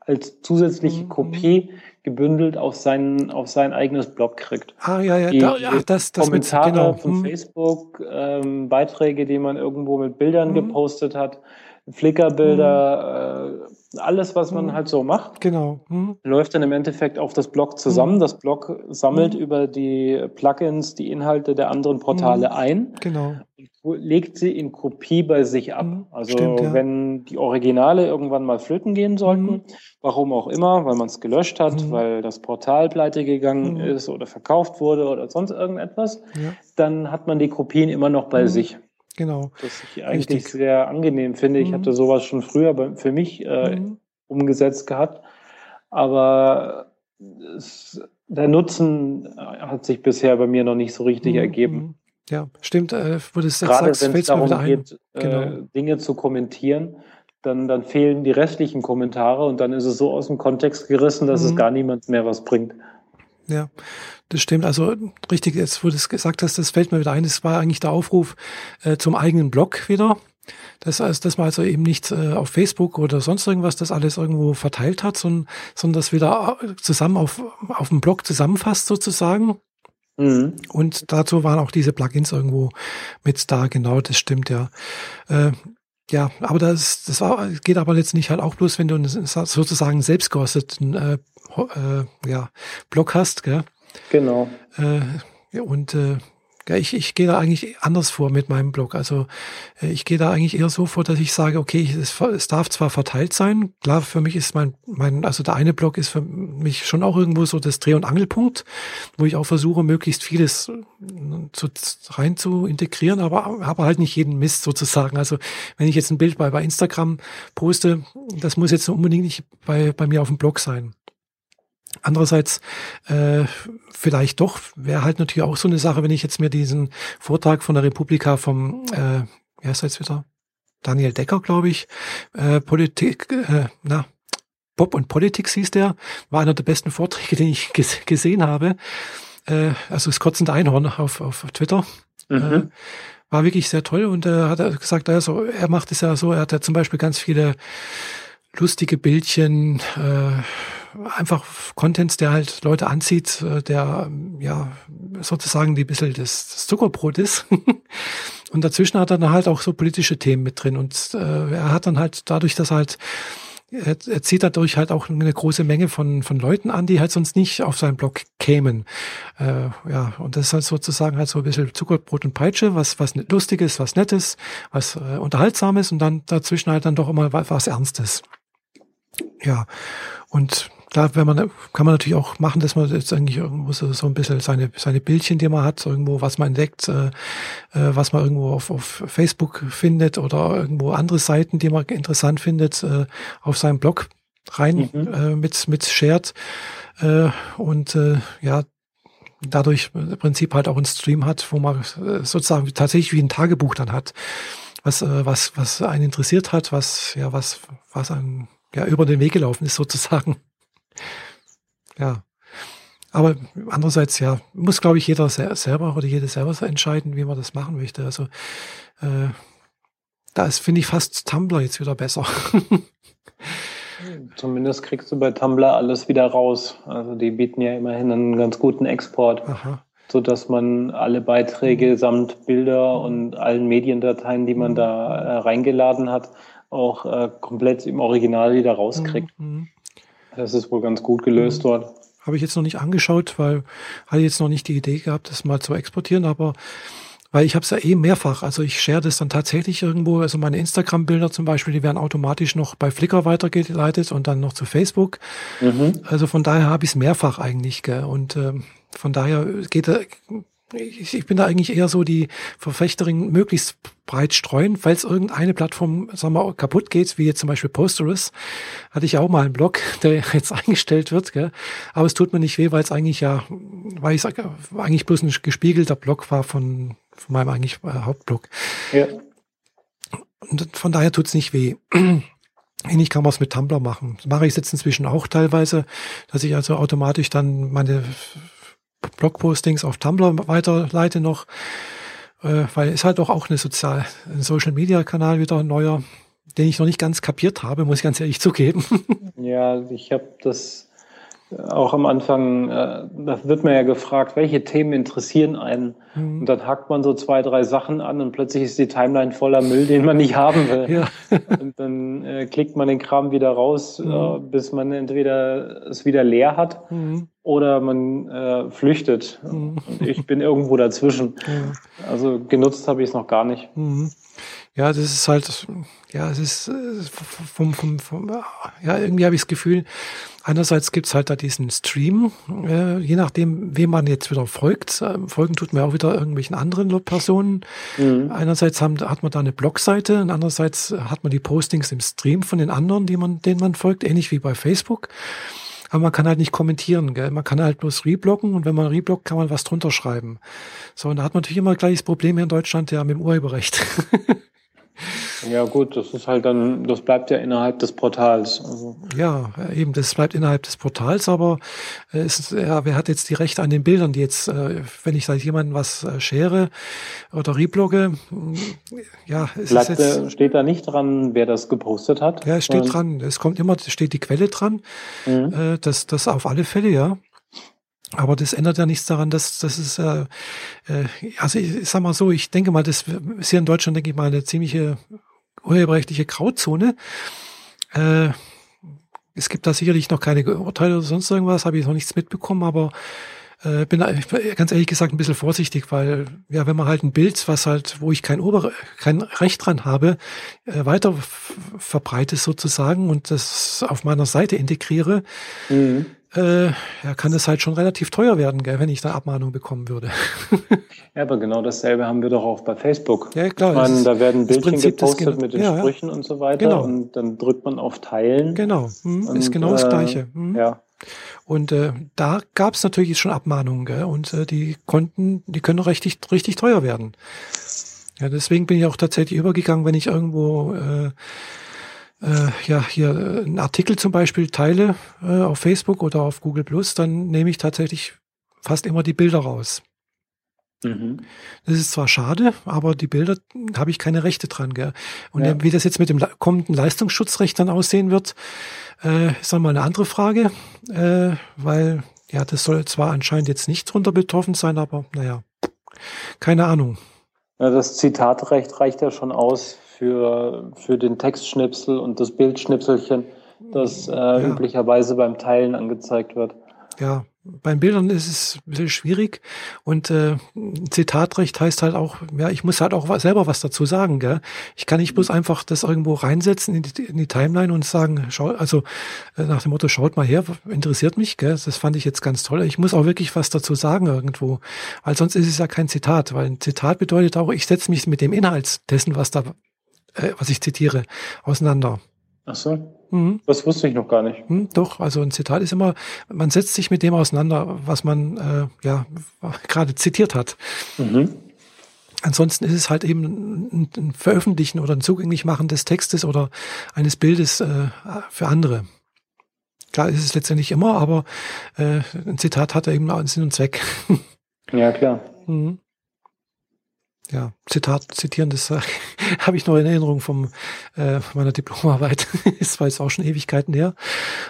als zusätzliche mhm. Kopie gebündelt auf sein, auf sein eigenes Blog kriegt.
Ah, ja, ja,
die,
da, ach, das, das
Kommentare mit, genau. von hm. Facebook, ähm, Beiträge, die man irgendwo mit Bildern hm. gepostet hat, Flickr-Bilder, hm. äh, alles, was man hm. halt so macht.
Genau.
Hm. Läuft dann im Endeffekt auf das Blog zusammen. Hm. Das Blog sammelt über die Plugins die Inhalte der anderen Portale ein.
Genau
legt sie in Kopie bei sich ab. Mhm, also Stimmt, ja. wenn die Originale irgendwann mal flöten gehen sollten, mhm. warum auch immer, weil man es gelöscht hat, mhm. weil das Portal pleite gegangen mhm. ist oder verkauft wurde oder sonst irgendetwas, ja. dann hat man die Kopien immer noch bei mhm. sich.
Genau.
Das ich eigentlich Richtig. sehr angenehm finde. Ich mhm. hatte sowas schon früher für mich äh, umgesetzt gehabt, aber es, der Nutzen hat sich bisher bei mir noch nicht so richtig ergeben.
Ja, stimmt. Äh, wo du es
jetzt Gerade fällt es darum mir wieder geht, ein. Genau. Äh, Dinge zu kommentieren, dann, dann fehlen die restlichen Kommentare und dann ist es so aus dem Kontext gerissen, dass mhm. es gar niemand mehr was bringt.
Ja, das stimmt. Also richtig, jetzt wo du es gesagt hast, das fällt mir wieder ein. Das war eigentlich der Aufruf äh, zum eigenen Blog wieder. Das heißt, dass man also eben nicht äh, auf Facebook oder sonst irgendwas das alles irgendwo verteilt hat, sondern, sondern das wieder äh, zusammen auf, auf dem Blog zusammenfasst sozusagen Mhm. Und dazu waren auch diese Plugins irgendwo mit da, genau, das stimmt ja. Äh, ja, aber das, das war, geht aber jetzt nicht halt auch bloß, wenn du einen, sozusagen selbst gehosteten äh, äh, ja, Blog hast, gell?
Genau.
Äh, und äh, ich, ich gehe da eigentlich anders vor mit meinem Blog. Also äh, ich gehe da eigentlich eher so vor, dass ich sage, okay, es, es darf zwar verteilt sein. Klar, für mich ist mein, mein, also der eine Blog ist für mich schon auch irgendwo so das Dreh- und Angelpunkt, wo ich auch versuche, möglichst vieles äh, zu, rein zu integrieren, aber habe halt nicht jeden Mist sozusagen. Also wenn ich jetzt ein Bild bei, bei Instagram poste, das muss jetzt unbedingt nicht bei, bei mir auf dem Blog sein. Andererseits äh, vielleicht doch, wäre halt natürlich auch so eine Sache, wenn ich jetzt mir diesen Vortrag von der Republika vom, äh, wie heißt er jetzt wieder? Daniel Decker, glaube ich, äh, Politik, äh, na, Bob und Politics hieß der, war einer der besten Vorträge, den ich ges gesehen habe. Äh, also das kotzende Einhorn auf, auf Twitter. Mhm. Äh, war wirklich sehr toll und äh, hat er gesagt, also er macht es ja so, er hat ja zum Beispiel ganz viele lustige Bildchen, äh, einfach Contents, der halt Leute anzieht, äh, der ja sozusagen die bisschen das, Zuckerbrot ist. und dazwischen hat er dann halt auch so politische Themen mit drin. Und äh, er hat dann halt dadurch, dass halt er, er zieht dadurch halt auch eine große Menge von, von Leuten an, die halt sonst nicht auf seinen Blog kämen. Äh, ja, und das ist halt sozusagen halt so ein bisschen Zuckerbrot und Peitsche, was, was Lustiges, was Nettes, was äh, Unterhaltsames und dann dazwischen halt dann doch immer was Ernstes. Ja, und da wenn man, kann man natürlich auch machen, dass man jetzt eigentlich irgendwo so, so ein bisschen seine, seine Bildchen, die man hat, irgendwo, was man entdeckt, äh, äh, was man irgendwo auf, auf Facebook findet oder irgendwo andere Seiten, die man interessant findet, äh, auf seinem Blog rein mhm. äh, mit, mit shared. Äh, und äh, ja, dadurch im Prinzip halt auch ein Stream hat, wo man äh, sozusagen tatsächlich wie ein Tagebuch dann hat, was, äh, was, was einen interessiert hat, was, ja, was, was einem ja, über den Weg gelaufen ist sozusagen. Ja. Aber andererseits, ja, muss, glaube ich, jeder selber oder jede selber entscheiden, wie man das machen möchte. Also äh, da ist, finde ich, fast Tumblr jetzt wieder besser.
Zumindest kriegst du bei Tumblr alles wieder raus. Also die bieten ja immerhin einen ganz guten Export, Aha. sodass man alle Beiträge mhm. samt Bilder und allen Mediendateien, die man mhm. da äh, reingeladen hat, auch äh, komplett im Original wieder rauskriegt. Das ist wohl ganz gut gelöst mhm. dort.
Habe ich jetzt noch nicht angeschaut, weil hatte jetzt noch nicht die Idee gehabt, das mal zu exportieren, aber weil ich habe es ja eh mehrfach. Also ich share das dann tatsächlich irgendwo. Also meine Instagram-Bilder zum Beispiel, die werden automatisch noch bei Flickr weitergeleitet und dann noch zu Facebook. Mhm. Also von daher habe ich es mehrfach eigentlich. Gell? Und ähm, von daher geht, ich, ich bin da eigentlich eher so die Verfechterin, möglichst breit streuen, falls irgendeine Plattform, sagen wir, kaputt geht, wie jetzt zum Beispiel Posterous, hatte ich auch mal einen Blog, der jetzt eingestellt wird, gell? aber es tut mir nicht weh, weil es eigentlich ja, weil ich eigentlich bloß ein gespiegelter Blog war von, von meinem eigentlich äh, Hauptblog. Ja. Und von daher tut's nicht weh. Ähnlich kann man es mit Tumblr machen. Das mache ich jetzt inzwischen auch teilweise, dass ich also automatisch dann meine Blogpostings auf Tumblr weiterleite noch, äh, weil es halt doch auch eine Sozial ein Social Media Kanal wieder ein neuer, den ich noch nicht ganz kapiert habe, muss ich ganz ehrlich zugeben.
Ja, ich habe das auch am Anfang, äh, da wird man ja gefragt, welche Themen interessieren einen? Mhm. Und dann hackt man so zwei, drei Sachen an und plötzlich ist die Timeline voller Müll, den man nicht haben will. Ja. und dann äh, klickt man den Kram wieder raus, mhm. äh, bis man entweder es wieder leer hat mhm. oder man äh, flüchtet. Mhm. Und ich bin irgendwo dazwischen. Also genutzt habe ich es noch gar nicht.
Ja, das ist halt, ja, es ist äh, vom, vom, vom ja, irgendwie habe ich das Gefühl, einerseits gibt's halt da diesen Stream, äh, je nachdem, wem man jetzt wieder folgt. Äh, folgen tut man auch wieder irgendwelchen anderen Personen. Mhm. Einerseits haben, hat man da eine Blogseite und andererseits hat man die Postings im Stream von den anderen, die man, denen man folgt, ähnlich wie bei Facebook. Aber man kann halt nicht kommentieren, gell? Man kann halt bloß rebloggen und wenn man rebloggt, kann man was drunter schreiben. So, und da hat man natürlich immer gleich das Problem hier in Deutschland ja mit dem Urheberrecht.
Ja, gut, das ist halt dann, das bleibt ja innerhalb des Portals.
Also. Ja, eben, das bleibt innerhalb des Portals, aber äh, es, ja, wer hat jetzt die Rechte an den Bildern, die jetzt, äh, wenn ich seit jemandem was äh, share oder reblogge,
ja, es bleibt, ist jetzt, steht da nicht dran, wer das gepostet hat?
Ja, es steht dran, es kommt immer, steht die Quelle dran, mhm. das, das auf alle Fälle, ja. Aber das ändert ja nichts daran, dass das ist, äh, äh, also ich, ich sag mal so, ich denke mal, das ist hier in Deutschland, denke ich mal, eine ziemliche urheberrechtliche Grauzone. Äh, es gibt da sicherlich noch keine Urteile oder sonst irgendwas, habe ich noch nichts mitbekommen, aber äh, bin ganz ehrlich gesagt ein bisschen vorsichtig, weil ja, wenn man halt ein Bild, was halt, wo ich kein Ober kein Recht dran habe, äh, weiter verbreite sozusagen und das auf meiner Seite integriere, mhm äh, ja, kann es halt schon relativ teuer werden, gell, wenn ich da Abmahnung bekommen würde.
ja, aber genau dasselbe haben wir doch auch bei Facebook. Ja, klar. Meine, da werden Bildchen gepostet mit den ja, Sprüchen ja. und so weiter genau. und dann drückt man auf Teilen.
Genau, hm, und, ist genau das äh, Gleiche. Hm. Ja. Und äh, da gab es natürlich schon Abmahnungen, gell, und äh, die konnten, die können richtig, richtig teuer werden. Ja, deswegen bin ich auch tatsächlich übergegangen, wenn ich irgendwo äh, äh, ja hier äh, einen Artikel zum Beispiel teile äh, auf Facebook oder auf Google Plus, dann nehme ich tatsächlich fast immer die Bilder raus. Mhm. Das ist zwar schade, aber die Bilder habe ich keine Rechte dran. Gell? Und ja. wie das jetzt mit dem kommenden Leistungsschutzrecht dann aussehen wird, äh, ist dann mal eine andere Frage, äh, weil ja, das soll zwar anscheinend jetzt nicht drunter betroffen sein, aber naja, keine Ahnung.
Ja, das Zitatrecht reicht ja schon aus für, für den Textschnipsel und das Bildschnipselchen. das äh, ja. üblicherweise beim Teilen angezeigt wird.
Ja, beim Bildern ist es ein bisschen schwierig und äh, Zitatrecht heißt halt auch, ja, ich muss halt auch selber was dazu sagen, gell? Ich kann nicht bloß einfach das irgendwo reinsetzen in die, in die Timeline und sagen, schau, also äh, nach dem Motto, schaut mal her, interessiert mich, gell? Das fand ich jetzt ganz toll. Ich muss auch wirklich was dazu sagen irgendwo, weil sonst ist es ja kein Zitat, weil ein Zitat bedeutet auch, ich setze mich mit dem Inhalt dessen, was da, äh, was ich zitiere, auseinander.
Ach so. Mhm. Das wusste ich noch gar nicht.
Mhm, doch, also ein Zitat ist immer, man setzt sich mit dem auseinander, was man äh, ja gerade zitiert hat. Mhm. Ansonsten ist es halt eben ein, ein, Veröffentlichen oder ein Zugänglichmachen des Textes oder eines Bildes äh, für andere. Klar ist es letztendlich immer, aber äh, ein Zitat hat eben einen Sinn und Zweck.
Ja, klar. Mhm
ja, Zitat zitieren, das äh, habe ich noch in Erinnerung vom äh, meiner Diplomarbeit. ist zwar jetzt auch schon Ewigkeiten her,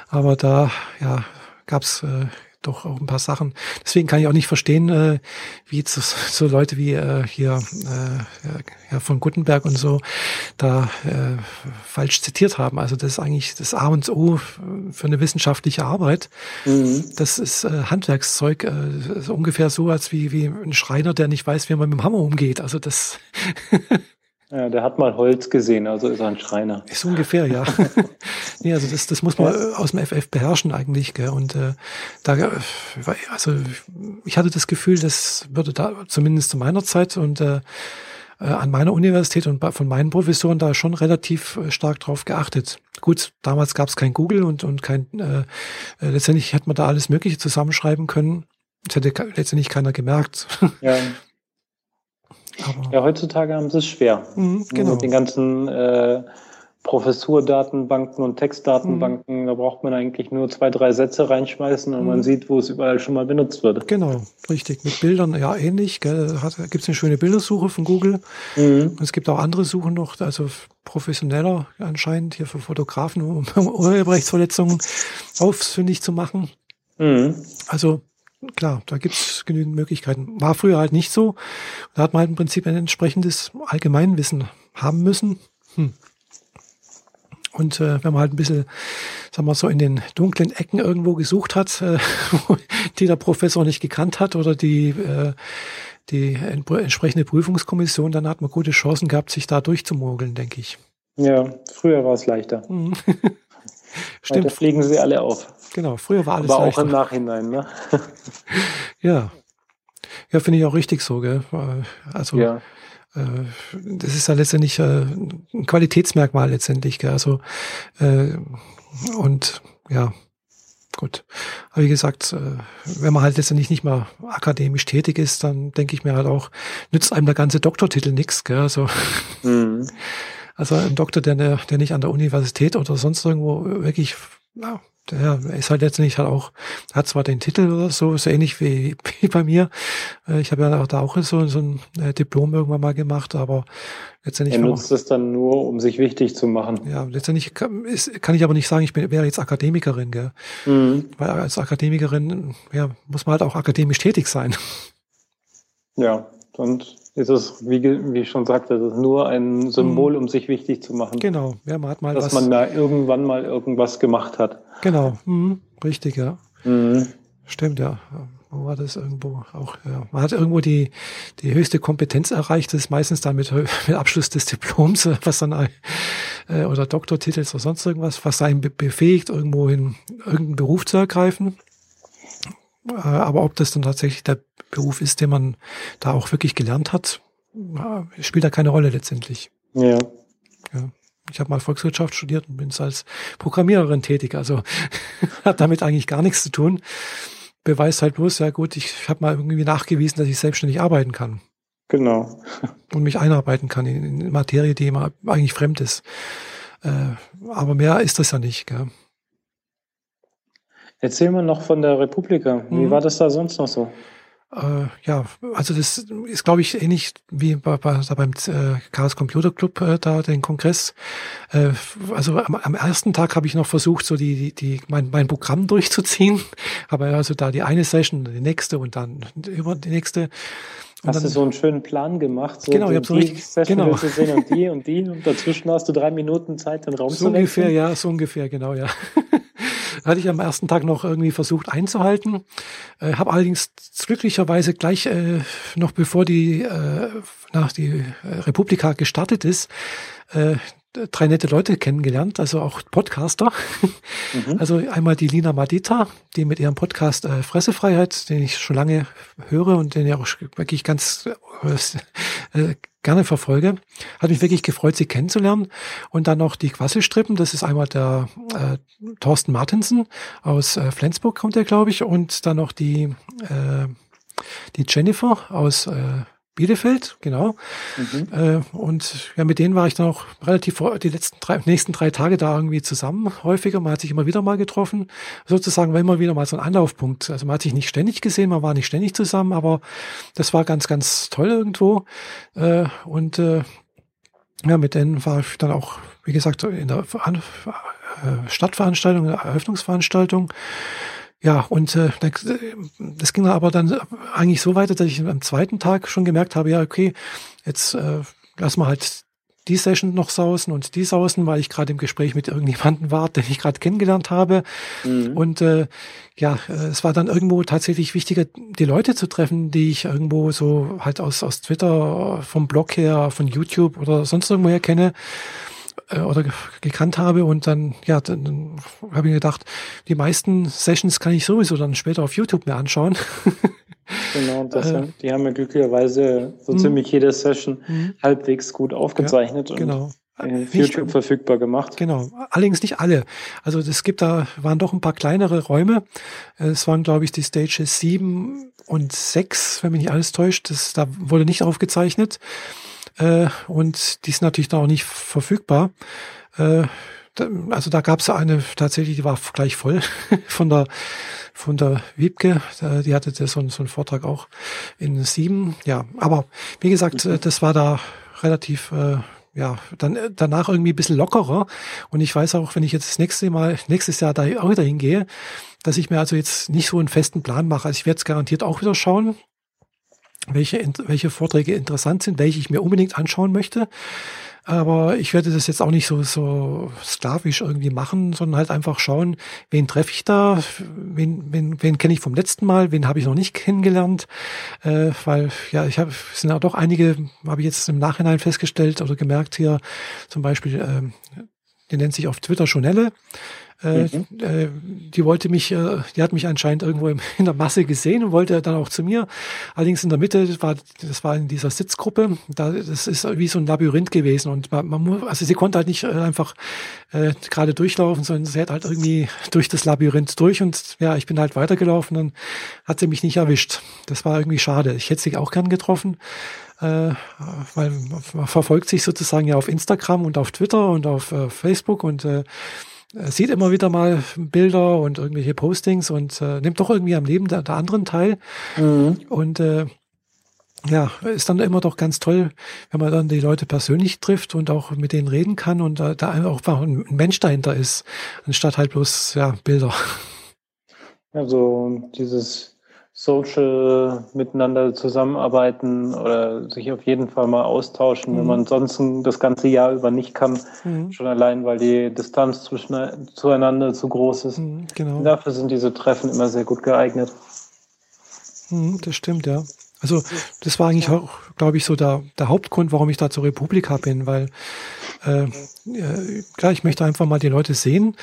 aber da ja gab's äh, doch auch ein paar Sachen. Deswegen kann ich auch nicht verstehen, äh, wie so, so Leute wie äh, hier äh, ja, von Gutenberg und so da äh, falsch zitiert haben. Also das ist eigentlich das A und O für eine wissenschaftliche Arbeit. Mhm. Das ist äh, Handwerkszeug, äh, so ungefähr so als wie, wie ein Schreiner, der nicht weiß, wie man mit dem Hammer umgeht. Also das
Ja, der hat mal Holz gesehen, also ist er ein Schreiner.
Ist ungefähr, ja. nee, also das, das muss man ja. aus dem FF beherrschen eigentlich. Gell? Und äh, da, also ich hatte das Gefühl, das würde da zumindest zu meiner Zeit und äh, äh an meiner Universität und von meinen Professoren da schon relativ äh, stark drauf geachtet. Gut, damals gab es kein Google und, und kein, äh, äh, letztendlich hätte man da alles Mögliche zusammenschreiben können. Das hätte letztendlich keiner gemerkt. Ja.
Aber ja, heutzutage haben sie es schwer. Mhm, genau. Mit den ganzen äh, Professurdatenbanken und Textdatenbanken, mhm. da braucht man eigentlich nur zwei, drei Sätze reinschmeißen und mhm. man sieht, wo es überall schon mal benutzt wird.
Genau, richtig. Mit Bildern ja ähnlich. Gibt es eine schöne Bildersuche von Google. Mhm. Es gibt auch andere Suchen noch, also professioneller anscheinend hier für Fotografen, um Urheberrechtsverletzungen ausfindig zu machen. Mhm. Also klar, da gibt's genügend Möglichkeiten. War früher halt nicht so. Da hat man halt im Prinzip ein entsprechendes Allgemeinwissen haben müssen. Hm. Und äh, wenn man halt ein bisschen, sagen wir so, in den dunklen Ecken irgendwo gesucht hat, äh, die der Professor nicht gekannt hat oder die, äh, die entsprechende Prüfungskommission, dann hat man gute Chancen gehabt, sich da durchzumogeln, denke ich.
Ja, früher war es leichter. Mhm. Stimmt. Heute fliegen sie alle auf.
Genau, früher war alles
Aber leichter. auch im Nachhinein, ne?
ja. Ja, finde ich auch richtig so, gell? Also, ja. äh, das ist ja letztendlich äh, ein Qualitätsmerkmal letztendlich, gell? Also, äh, und ja, gut. Aber wie gesagt, äh, wenn man halt letztendlich nicht mal akademisch tätig ist, dann denke ich mir halt auch, nützt einem der ganze Doktortitel nichts, gell? Also, mhm. also ein Doktor, der, der nicht an der Universität oder sonst irgendwo wirklich ja, der ist halt letztendlich halt auch, hat zwar den Titel oder so, so ähnlich wie, wie bei mir. Äh, ich habe ja da auch so, so ein äh, Diplom irgendwann mal gemacht, aber letztendlich.
Er nutzt es dann nur, um sich wichtig zu machen.
Ja, letztendlich kann, ist, kann ich aber nicht sagen, ich bin, wäre jetzt Akademikerin, gell? Mhm. Weil als Akademikerin, ja, muss man halt auch akademisch tätig sein.
Ja, und ist es, wie, wie ich schon sagte, das ist nur ein Symbol, mhm. um sich wichtig zu machen.
Genau, ja, man hat mal
Dass was, man da irgendwann mal irgendwas gemacht hat.
Genau, mhm. richtig, ja. Mhm. Stimmt, ja. Wo war das irgendwo auch? Ja. Man hat irgendwo die, die höchste Kompetenz erreicht, das ist meistens dann mit, mit Abschluss des Diploms, was dann äh, oder Doktortitels oder sonst irgendwas, was einen befähigt, irgendwo in irgendeinen Beruf zu ergreifen. Äh, aber ob das dann tatsächlich der Beruf ist, den man da auch wirklich gelernt hat, spielt da keine Rolle letztendlich.
Ja.
ja. Ich habe mal Volkswirtschaft studiert und bin als Programmiererin tätig, also hat damit eigentlich gar nichts zu tun. Beweist halt bloß, ja gut, ich habe mal irgendwie nachgewiesen, dass ich selbstständig arbeiten kann.
Genau.
Und mich einarbeiten kann in, in Materie, die immer eigentlich fremd ist. Äh, aber mehr ist das ja nicht. Gell?
Erzähl mal noch von der Republika. Wie mhm. war das da sonst noch so?
Äh, ja, also das ist, glaube ich, ähnlich wie bei, bei, da beim äh, Chaos Computer Club äh, da den Kongress. Äh, also am, am ersten Tag habe ich noch versucht, so die, die, die mein, mein Programm durchzuziehen. Aber also da die eine Session, die nächste und dann über die nächste.
Hast dann, du so einen schönen Plan gemacht? So
genau, ich habe so richtig, genau.
zu sehen und die und die und dazwischen hast du drei Minuten Zeit, den Raum
so zu wechseln? ungefähr, ja, so ungefähr, genau, ja. hatte ich am ersten Tag noch irgendwie versucht einzuhalten, äh, habe allerdings glücklicherweise gleich äh, noch bevor die äh, nach die äh, Republika gestartet ist, äh, drei nette Leute kennengelernt, also auch Podcaster. Mhm. Also einmal die Lina Madita, die mit ihrem Podcast äh, Fressefreiheit, den ich schon lange höre und den ich auch wirklich ganz äh, gerne verfolge. Hat mich wirklich gefreut, sie kennenzulernen. Und dann noch die Quasselstrippen, das ist einmal der äh, Thorsten Martinsen aus äh, Flensburg kommt er, glaube ich, und dann noch die, äh, die Jennifer aus äh, Bielefeld, genau. Mhm. Äh, und ja, mit denen war ich dann auch relativ die letzten drei, nächsten drei Tage da irgendwie zusammen, häufiger. Man hat sich immer wieder mal getroffen. Sozusagen war immer wieder mal so ein Anlaufpunkt. Also man hat sich nicht ständig gesehen, man war nicht ständig zusammen, aber das war ganz, ganz toll irgendwo. Äh, und äh, ja, mit denen war ich dann auch, wie gesagt, in der Stadtveranstaltung, in der Eröffnungsveranstaltung. Ja, und äh, das ging aber dann eigentlich so weiter, dass ich am zweiten Tag schon gemerkt habe, ja, okay, jetzt äh, lass mal halt die Session noch sausen und die sausen, weil ich gerade im Gespräch mit irgendjemandem war, den ich gerade kennengelernt habe. Mhm. Und äh, ja, äh, es war dann irgendwo tatsächlich wichtiger, die Leute zu treffen, die ich irgendwo so halt aus, aus Twitter, vom Blog her, von YouTube oder sonst irgendwo her kenne äh, oder gekannt habe und dann, ja, dann, dann habe ich gedacht, die meisten Sessions kann ich sowieso dann später auf YouTube mir anschauen.
Genau, das, äh, die haben ja glücklicherweise so mh. ziemlich jede Session mh. halbwegs gut aufgezeichnet
ja, genau.
und auf YouTube nicht, verfügbar gemacht.
Genau, allerdings nicht alle. Also es gibt da, waren doch ein paar kleinere Räume. Es waren, glaube ich, die Stages sieben und sechs, wenn mich nicht alles täuscht. Das, da wurde nicht aufgezeichnet. Äh, und die ist natürlich noch nicht verfügbar. Äh, da, also da gab es eine tatsächlich, die war gleich voll von der von der Wiebke, die hatte das so, so einen Vortrag auch in sieben. Ja, aber wie gesagt, mhm. das war da relativ äh, ja, dann danach irgendwie ein bisschen lockerer. Und ich weiß auch, wenn ich jetzt das nächste Mal, nächstes Jahr da auch wieder hingehe, dass ich mir also jetzt nicht so einen festen Plan mache. Also ich werde es garantiert auch wieder schauen, welche, welche Vorträge interessant sind, welche ich mir unbedingt anschauen möchte. Aber ich werde das jetzt auch nicht so, so sklavisch irgendwie machen, sondern halt einfach schauen, wen treffe ich da, wen, wen, wen kenne ich vom letzten Mal, wen habe ich noch nicht kennengelernt. Äh, weil, ja, ich habe, sind auch doch einige, habe ich jetzt im Nachhinein festgestellt oder gemerkt hier, zum Beispiel, äh, die nennt sich auf Twitter Schonelle. Äh, mhm. äh, die wollte mich, äh, die hat mich anscheinend irgendwo in der Masse gesehen und wollte dann auch zu mir. Allerdings in der Mitte, das war, das war in dieser Sitzgruppe, da, das ist wie so ein Labyrinth gewesen und man, man muss, also sie konnte halt nicht äh, einfach äh, gerade durchlaufen, sondern sie hat halt irgendwie durch das Labyrinth durch und ja, ich bin halt weitergelaufen, dann hat sie mich nicht erwischt. Das war irgendwie schade. Ich hätte sie auch gern getroffen äh, weil man verfolgt sich sozusagen ja auf Instagram und auf Twitter und auf äh, Facebook und äh, sieht immer wieder mal Bilder und irgendwelche Postings und äh, nimmt doch irgendwie am Leben der, der anderen teil. Mhm. Und äh, ja, ist dann immer doch ganz toll, wenn man dann die Leute persönlich trifft und auch mit denen reden kann und äh, da auch ein Mensch dahinter ist, anstatt halt bloß ja, Bilder.
Also dieses Social miteinander zusammenarbeiten oder sich auf jeden Fall mal austauschen, mhm. wenn man ansonsten das ganze Jahr über nicht kann. Mhm. Schon allein, weil die Distanz zwischen, zueinander zu groß ist. Mhm, genau. Dafür sind diese Treffen immer sehr gut geeignet.
Mhm, das stimmt, ja. Also das war eigentlich auch, glaube ich, so der, der Hauptgrund, warum ich da zur Republika bin, weil äh, äh, klar, ich möchte einfach mal die Leute sehen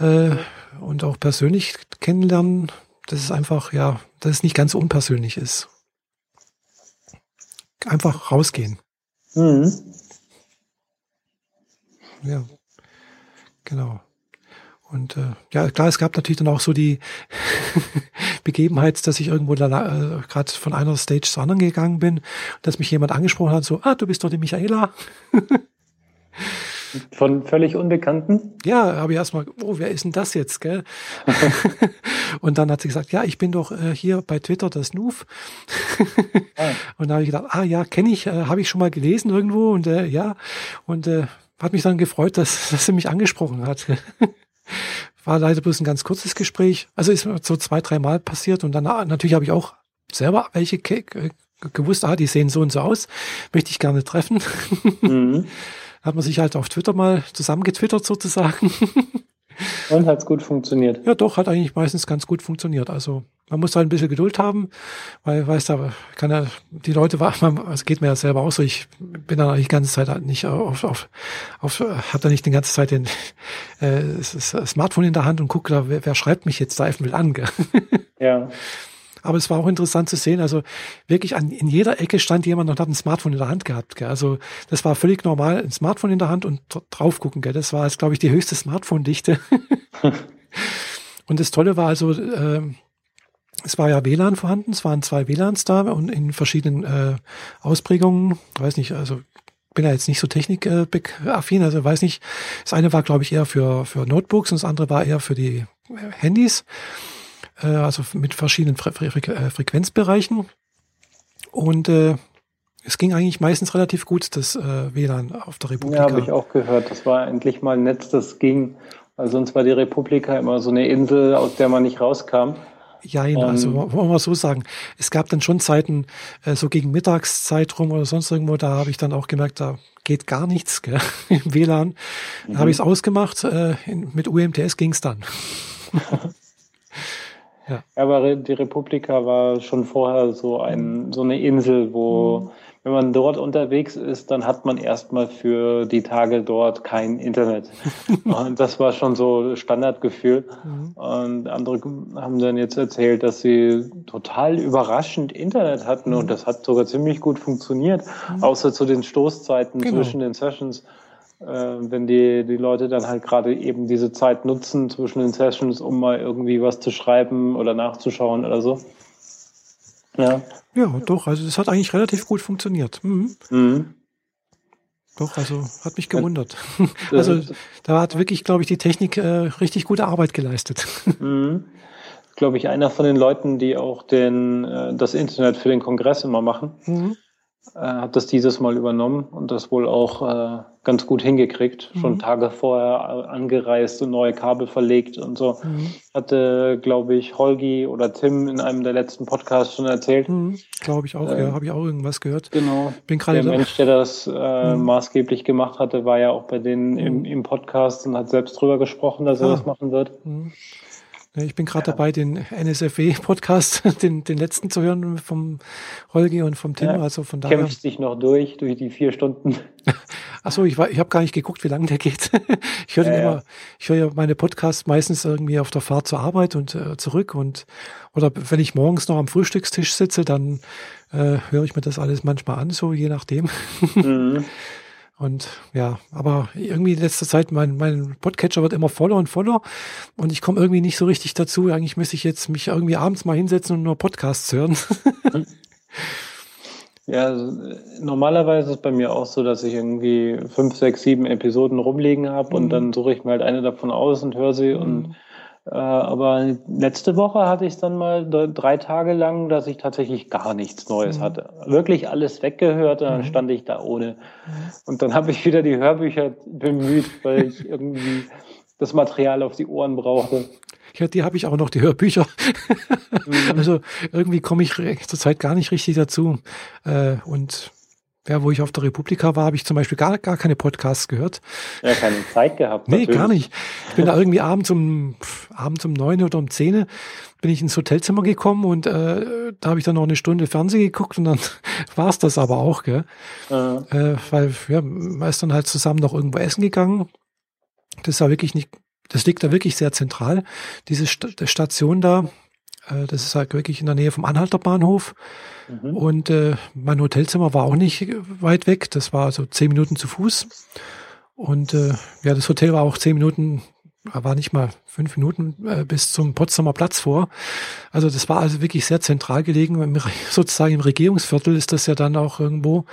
äh, und auch persönlich kennenlernen, das ist einfach, ja, dass es nicht ganz so unpersönlich ist. Einfach rausgehen. Mhm. Ja, genau. Und äh, ja, klar, es gab natürlich dann auch so die Begebenheit, dass ich irgendwo äh, gerade von einer Stage zur anderen gegangen bin, dass mich jemand angesprochen hat, so, ah, du bist doch die Michaela.
Von völlig Unbekannten?
Ja, habe ich erstmal, oh, wer ist denn das jetzt, gell? und dann hat sie gesagt, ja, ich bin doch äh, hier bei Twitter das Noof. ah. Und da habe ich gedacht, ah ja, kenne ich, äh, habe ich schon mal gelesen irgendwo und äh, ja, und äh, hat mich dann gefreut, dass, dass sie mich angesprochen hat. War leider bloß ein ganz kurzes Gespräch. Also ist so zwei, drei Mal passiert und dann natürlich habe ich auch selber welche gewusst, ah, die sehen so und so aus, möchte ich gerne treffen. Mhm. Hat man sich halt auf Twitter mal zusammengetwittert sozusagen.
Und hat es gut funktioniert?
Ja, doch, hat eigentlich meistens ganz gut funktioniert. Also man muss halt ein bisschen Geduld haben, weil, weißt du, kann ja, die Leute, also geht mir ja selber auch so, ich bin dann die ganze Zeit halt nicht auf, auf, auf habe da nicht die ganze Zeit den äh, das Smartphone in der Hand und gucke da, wer, wer schreibt mich jetzt da einfach will an. Gell? Ja. Aber es war auch interessant zu sehen. Also wirklich an, in jeder Ecke stand jemand und hat ein Smartphone in der Hand gehabt. Gell? Also das war völlig normal, ein Smartphone in der Hand und drauf gucken. Gell? Das war, glaube ich, die höchste Smartphone-Dichte. und das Tolle war also, äh, es war ja WLAN vorhanden, es waren zwei WLANs da und in verschiedenen äh, Ausprägungen, weiß nicht, also bin ja jetzt nicht so technikaffin, also weiß nicht, das eine war, glaube ich, eher für, für Notebooks und das andere war eher für die Handys äh, also mit verschiedenen Fre Fre äh, Frequenzbereichen. Und äh, es ging eigentlich meistens relativ gut, das äh, WLAN auf der Republika.
Ja, habe ich auch gehört. Das war endlich mal ein Netz, das ging. Weil sonst war die Republika immer so eine Insel, aus der man nicht rauskam.
Ja, also ähm, wollen wir so sagen. Es gab dann schon Zeiten, äh, so gegen Mittagszeit rum oder sonst irgendwo, da habe ich dann auch gemerkt, da geht gar nichts gell, im WLAN. Da mhm. habe ich es ausgemacht, äh, in, mit UMTS ging es dann.
Ja. Aber die Republika war schon vorher so ein, so eine Insel, wo, mhm. wenn man dort unterwegs ist, dann hat man erstmal für die Tage dort kein Internet. und das war schon so Standardgefühl. Mhm. Und andere haben dann jetzt erzählt, dass sie total überraschend Internet hatten mhm. und das hat sogar ziemlich gut funktioniert, mhm. außer zu den Stoßzeiten genau. zwischen den Sessions wenn die, die Leute dann halt gerade eben diese Zeit nutzen zwischen den Sessions, um mal irgendwie was zu schreiben oder nachzuschauen oder so.
Ja. Ja, doch, also das hat eigentlich relativ gut funktioniert. Mhm. Mhm. Doch, also hat mich gewundert. Also da hat wirklich, glaube ich, die Technik äh, richtig gute Arbeit geleistet.
Mhm. Glaube ich, einer von den Leuten, die auch den, äh, das Internet für den Kongress immer machen. Mhm äh, hat das dieses Mal übernommen und das wohl auch äh, ganz gut hingekriegt. Mhm. Schon Tage vorher angereist und neue Kabel verlegt und so. Mhm. Hatte, glaube ich, Holgi oder Tim in einem der letzten Podcasts schon erzählt. Mhm.
Glaube ich auch, äh, ja, habe ich auch irgendwas gehört.
Genau. Bin gerade der da. Mensch, der das äh, mhm. maßgeblich gemacht hatte, war ja auch bei denen im, mhm. im Podcast und hat selbst drüber gesprochen, dass er ah. das machen wird.
Ich bin gerade ja. dabei, den NSFW-Podcast, den, den letzten zu hören vom Holgi und vom Tim. Ja, also von
daher. Kämpft sich noch durch, durch die vier Stunden.
Achso, ich, war, ich habe gar nicht geguckt, wie lange der geht. ich höre ja, immer, ich höre ja meine Podcasts meistens irgendwie auf der Fahrt zur Arbeit und äh, zurück und oder wenn ich morgens noch am Frühstückstisch sitze, dann äh, höre ich mir das alles manchmal an, so je nachdem. Mhm. Und ja, aber irgendwie in letzter Zeit, mein, mein Podcatcher wird immer voller und voller und ich komme irgendwie nicht so richtig dazu. Eigentlich müsste ich jetzt mich irgendwie abends mal hinsetzen und nur Podcasts hören.
ja, also, normalerweise ist es bei mir auch so, dass ich irgendwie fünf, sechs, sieben Episoden rumliegen habe mhm. und dann suche ich mir halt eine davon aus und höre sie mhm. und aber letzte Woche hatte ich es dann mal drei Tage lang, dass ich tatsächlich gar nichts Neues mhm. hatte. Wirklich alles weggehört und dann mhm. stand ich da ohne. Mhm. Und dann habe ich wieder die Hörbücher bemüht, weil ich irgendwie das Material auf die Ohren brauchte.
Ja, die habe ich auch noch, die Hörbücher. Also irgendwie komme ich zurzeit gar nicht richtig dazu. Äh, und ja, wo ich auf der Republika war, habe ich zum Beispiel gar, gar keine Podcasts gehört.
Ja, keine Zeit gehabt.
nee, natürlich. gar nicht. Ich bin da irgendwie abends um, abends um neun oder um zehn bin ich ins Hotelzimmer gekommen und äh, da habe ich dann noch eine Stunde Fernsehen geguckt und dann war es das aber auch, gell? Ja. Äh, weil ja, man ist dann halt zusammen noch irgendwo essen gegangen. Das war wirklich nicht, das liegt da wirklich sehr zentral. Diese St Station da, äh, das ist halt wirklich in der Nähe vom Anhalter Bahnhof. Mhm. Und äh, mein Hotelzimmer war auch nicht weit weg. Das war so zehn Minuten zu Fuß. Und äh, ja, das Hotel war auch zehn Minuten, war nicht mal fünf Minuten äh, bis zum Potsdamer Platz vor. Also das war also wirklich sehr zentral gelegen. Sozusagen im Regierungsviertel ist das ja dann auch irgendwo.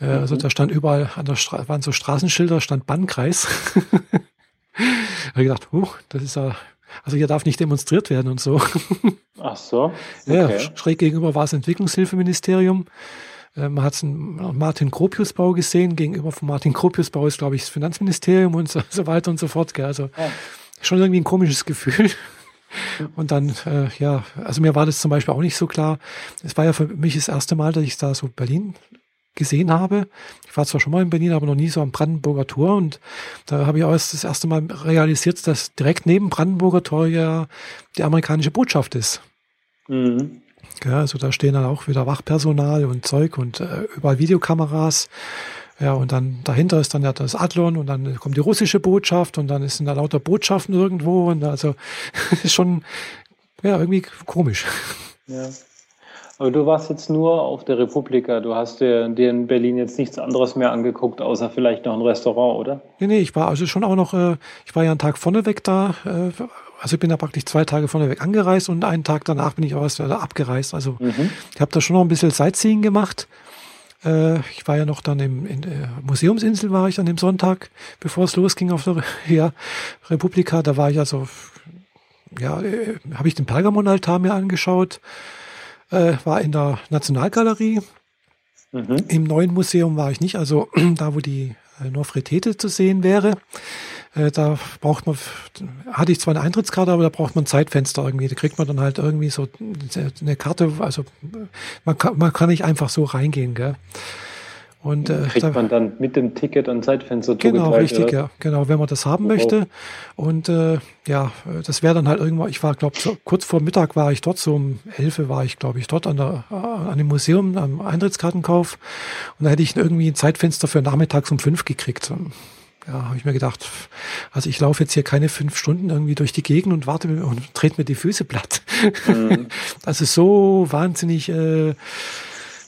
Äh, also mhm. da stand überall an der Straße, waren so Straßenschilder, stand Bannkreis. da habe ich gedacht, huh, das ist ja also hier darf nicht demonstriert werden und so.
Ach so.
Okay. Ja, schräg gegenüber war das Entwicklungshilfeministerium. Äh, man hat einen Martin Gropius-Bau gesehen. Gegenüber vom Martin Gropius-Bau ist, glaube ich, das Finanzministerium und so, so weiter und so fort. Gell. Also ja. schon irgendwie ein komisches Gefühl. Und dann, äh, ja, also mir war das zum Beispiel auch nicht so klar. Es war ja für mich das erste Mal, dass ich da so Berlin gesehen habe. Ich war zwar schon mal in Berlin, aber noch nie so am Brandenburger Tor und da habe ich auch das erste Mal realisiert, dass direkt neben Brandenburger Tor ja die amerikanische Botschaft ist. Mhm. Ja, also da stehen dann auch wieder Wachpersonal und Zeug und äh, überall Videokameras. Ja, und dann dahinter ist dann ja das Adlon und dann kommt die russische Botschaft und dann sind da lauter Botschaften irgendwo und also ist schon ja irgendwie komisch.
Ja. Aber du warst jetzt nur auf der Republika. Du hast dir, dir in Berlin jetzt nichts anderes mehr angeguckt, außer vielleicht noch ein Restaurant, oder?
Nee, nee, ich war also schon auch noch, äh, ich war ja einen Tag vorneweg da, äh, also ich bin da praktisch zwei Tage vorneweg angereist und einen Tag danach bin ich auch erst wieder abgereist. Also mhm. ich habe da schon noch ein bisschen Sightseeing gemacht. Äh, ich war ja noch dann im, in der Museumsinsel war ich an dem Sonntag, bevor es losging auf der ja, Republika. Da war ich also, ja, äh, habe ich den Pergamonaltar mir angeschaut, äh, war in der Nationalgalerie. Mhm. Im neuen Museum war ich nicht, also da, wo die äh, Nofretete zu sehen wäre. Äh, da braucht man, hatte ich zwar eine Eintrittskarte, aber da braucht man ein Zeitfenster irgendwie. Da kriegt man dann halt irgendwie so eine Karte, also man kann, man kann nicht einfach so reingehen, gell?
Und, äh, Kriegt man dann mit dem Ticket ein Zeitfenster
Genau, richtig, oder? ja. Genau, wenn man das haben möchte. Und äh, ja, das wäre dann halt irgendwann, ich war, glaube so, kurz vor Mittag war ich dort, so um 11 war ich, glaube ich, dort an, der, an dem Museum, am Eintrittskartenkauf. Und da hätte ich irgendwie ein Zeitfenster für nachmittags um fünf gekriegt ja, habe ich mir gedacht, also ich laufe jetzt hier keine fünf Stunden irgendwie durch die Gegend und warte und trete mir die Füße platt. Mhm. Also so wahnsinnig äh,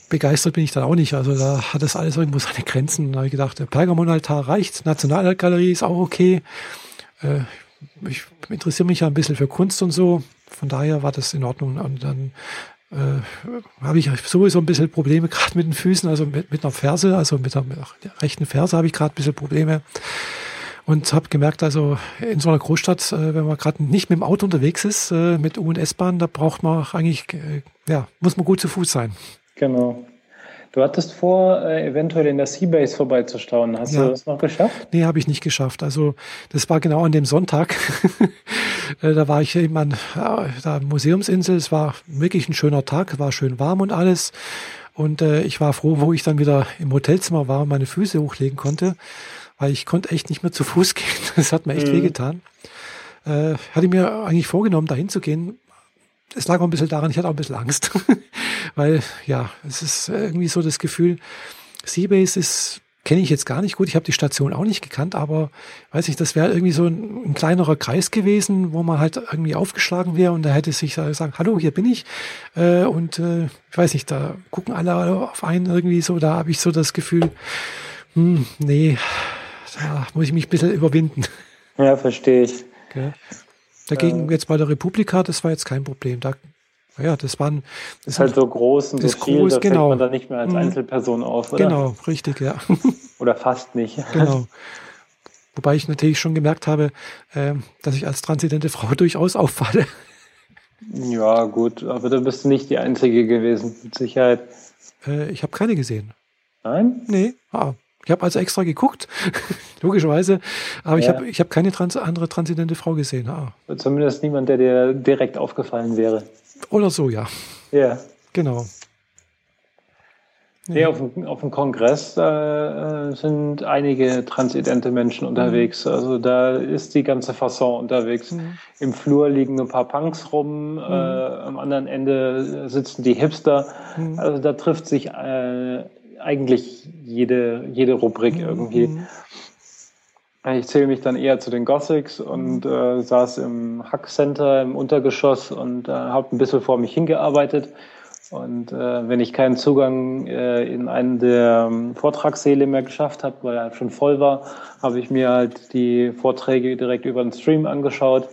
begeistert bin ich dann auch nicht. Also da hat das alles irgendwo seine Grenzen. Da habe ich gedacht, der Pergamonaltar reicht, Nationalgalerie ist auch okay. Äh, ich interessiere mich ja ein bisschen für Kunst und so. Von daher war das in Ordnung. Und dann äh, habe ich sowieso ein bisschen Probleme gerade mit den Füßen, also mit, mit einer Ferse, also mit der, mit der rechten Ferse habe ich gerade ein bisschen Probleme. Und habe gemerkt, also in so einer Großstadt, äh, wenn man gerade nicht mit dem Auto unterwegs ist, äh, mit U- und S-Bahn, da braucht man eigentlich, äh, ja, muss man gut zu Fuß sein.
Genau. Du hattest vor, äh, eventuell in der Seabase vorbeizustaunen. Hast ja. du das noch geschafft?
Nee, habe ich nicht geschafft. Also das war genau an dem Sonntag. Äh, da war ich eben an der Museumsinsel. Es war wirklich ein schöner Tag, war schön warm und alles. Und äh, ich war froh, wo ich dann wieder im Hotelzimmer war und meine Füße hochlegen konnte, weil ich konnte echt nicht mehr zu Fuß gehen. Das hat mir echt mhm. wehgetan. Äh, hatte mir eigentlich vorgenommen, dahin zu gehen, es lag auch ein bisschen daran, ich hatte auch ein bisschen Angst, weil ja, es ist irgendwie so das Gefühl, Seabase ist, kenne ich jetzt gar nicht gut, ich habe die Station auch nicht gekannt, aber weiß ich, das wäre irgendwie so ein, ein, kleinerer Kreis gewesen, wo man halt irgendwie aufgeschlagen wäre und da hätte sich gesagt, hallo, hier bin ich äh, und äh, ich weiß nicht, da gucken alle auf einen irgendwie so, da habe ich so das Gefühl, hm, nee, da muss ich mich ein bisschen überwinden.
Ja, verstehe ich. Okay.
Dagegen äh, jetzt bei der Republika, das war jetzt kein Problem. Da, ja, das waren.
Das ist halt so groß und so viel, groß, da genau. fällt man da nicht mehr als mhm. Einzelperson auf,
oder? Genau, richtig, ja.
oder fast nicht.
Genau. Wobei ich natürlich schon gemerkt habe, äh, dass ich als transidente Frau durchaus auffalle.
Ja, gut, aber da bist du nicht die Einzige gewesen, mit Sicherheit.
Äh, ich habe keine gesehen.
Nein?
Nee. Ah, ich habe also extra geguckt, logischerweise, aber ja. ich habe ich hab keine trans andere transidente Frau gesehen. Ah.
Zumindest niemand, der dir direkt aufgefallen wäre.
Oder so, ja.
Ja.
Genau.
Nee, auf, dem, auf dem Kongress äh, sind einige transidente Menschen unterwegs. Mhm. Also da ist die ganze Fasson unterwegs. Mhm. Im Flur liegen ein paar Punks rum, mhm. äh, am anderen Ende sitzen die Hipster. Mhm. Also da trifft sich äh, eigentlich jede, jede Rubrik mhm. irgendwie. Ich zähle mich dann eher zu den Gothics und äh, saß im Hack Center im Untergeschoss und äh, habe ein bisschen vor mich hingearbeitet. Und äh, wenn ich keinen Zugang äh, in einen der ähm, Vortragssäle mehr geschafft habe, weil er halt schon voll war, habe ich mir halt die Vorträge direkt über den Stream angeschaut.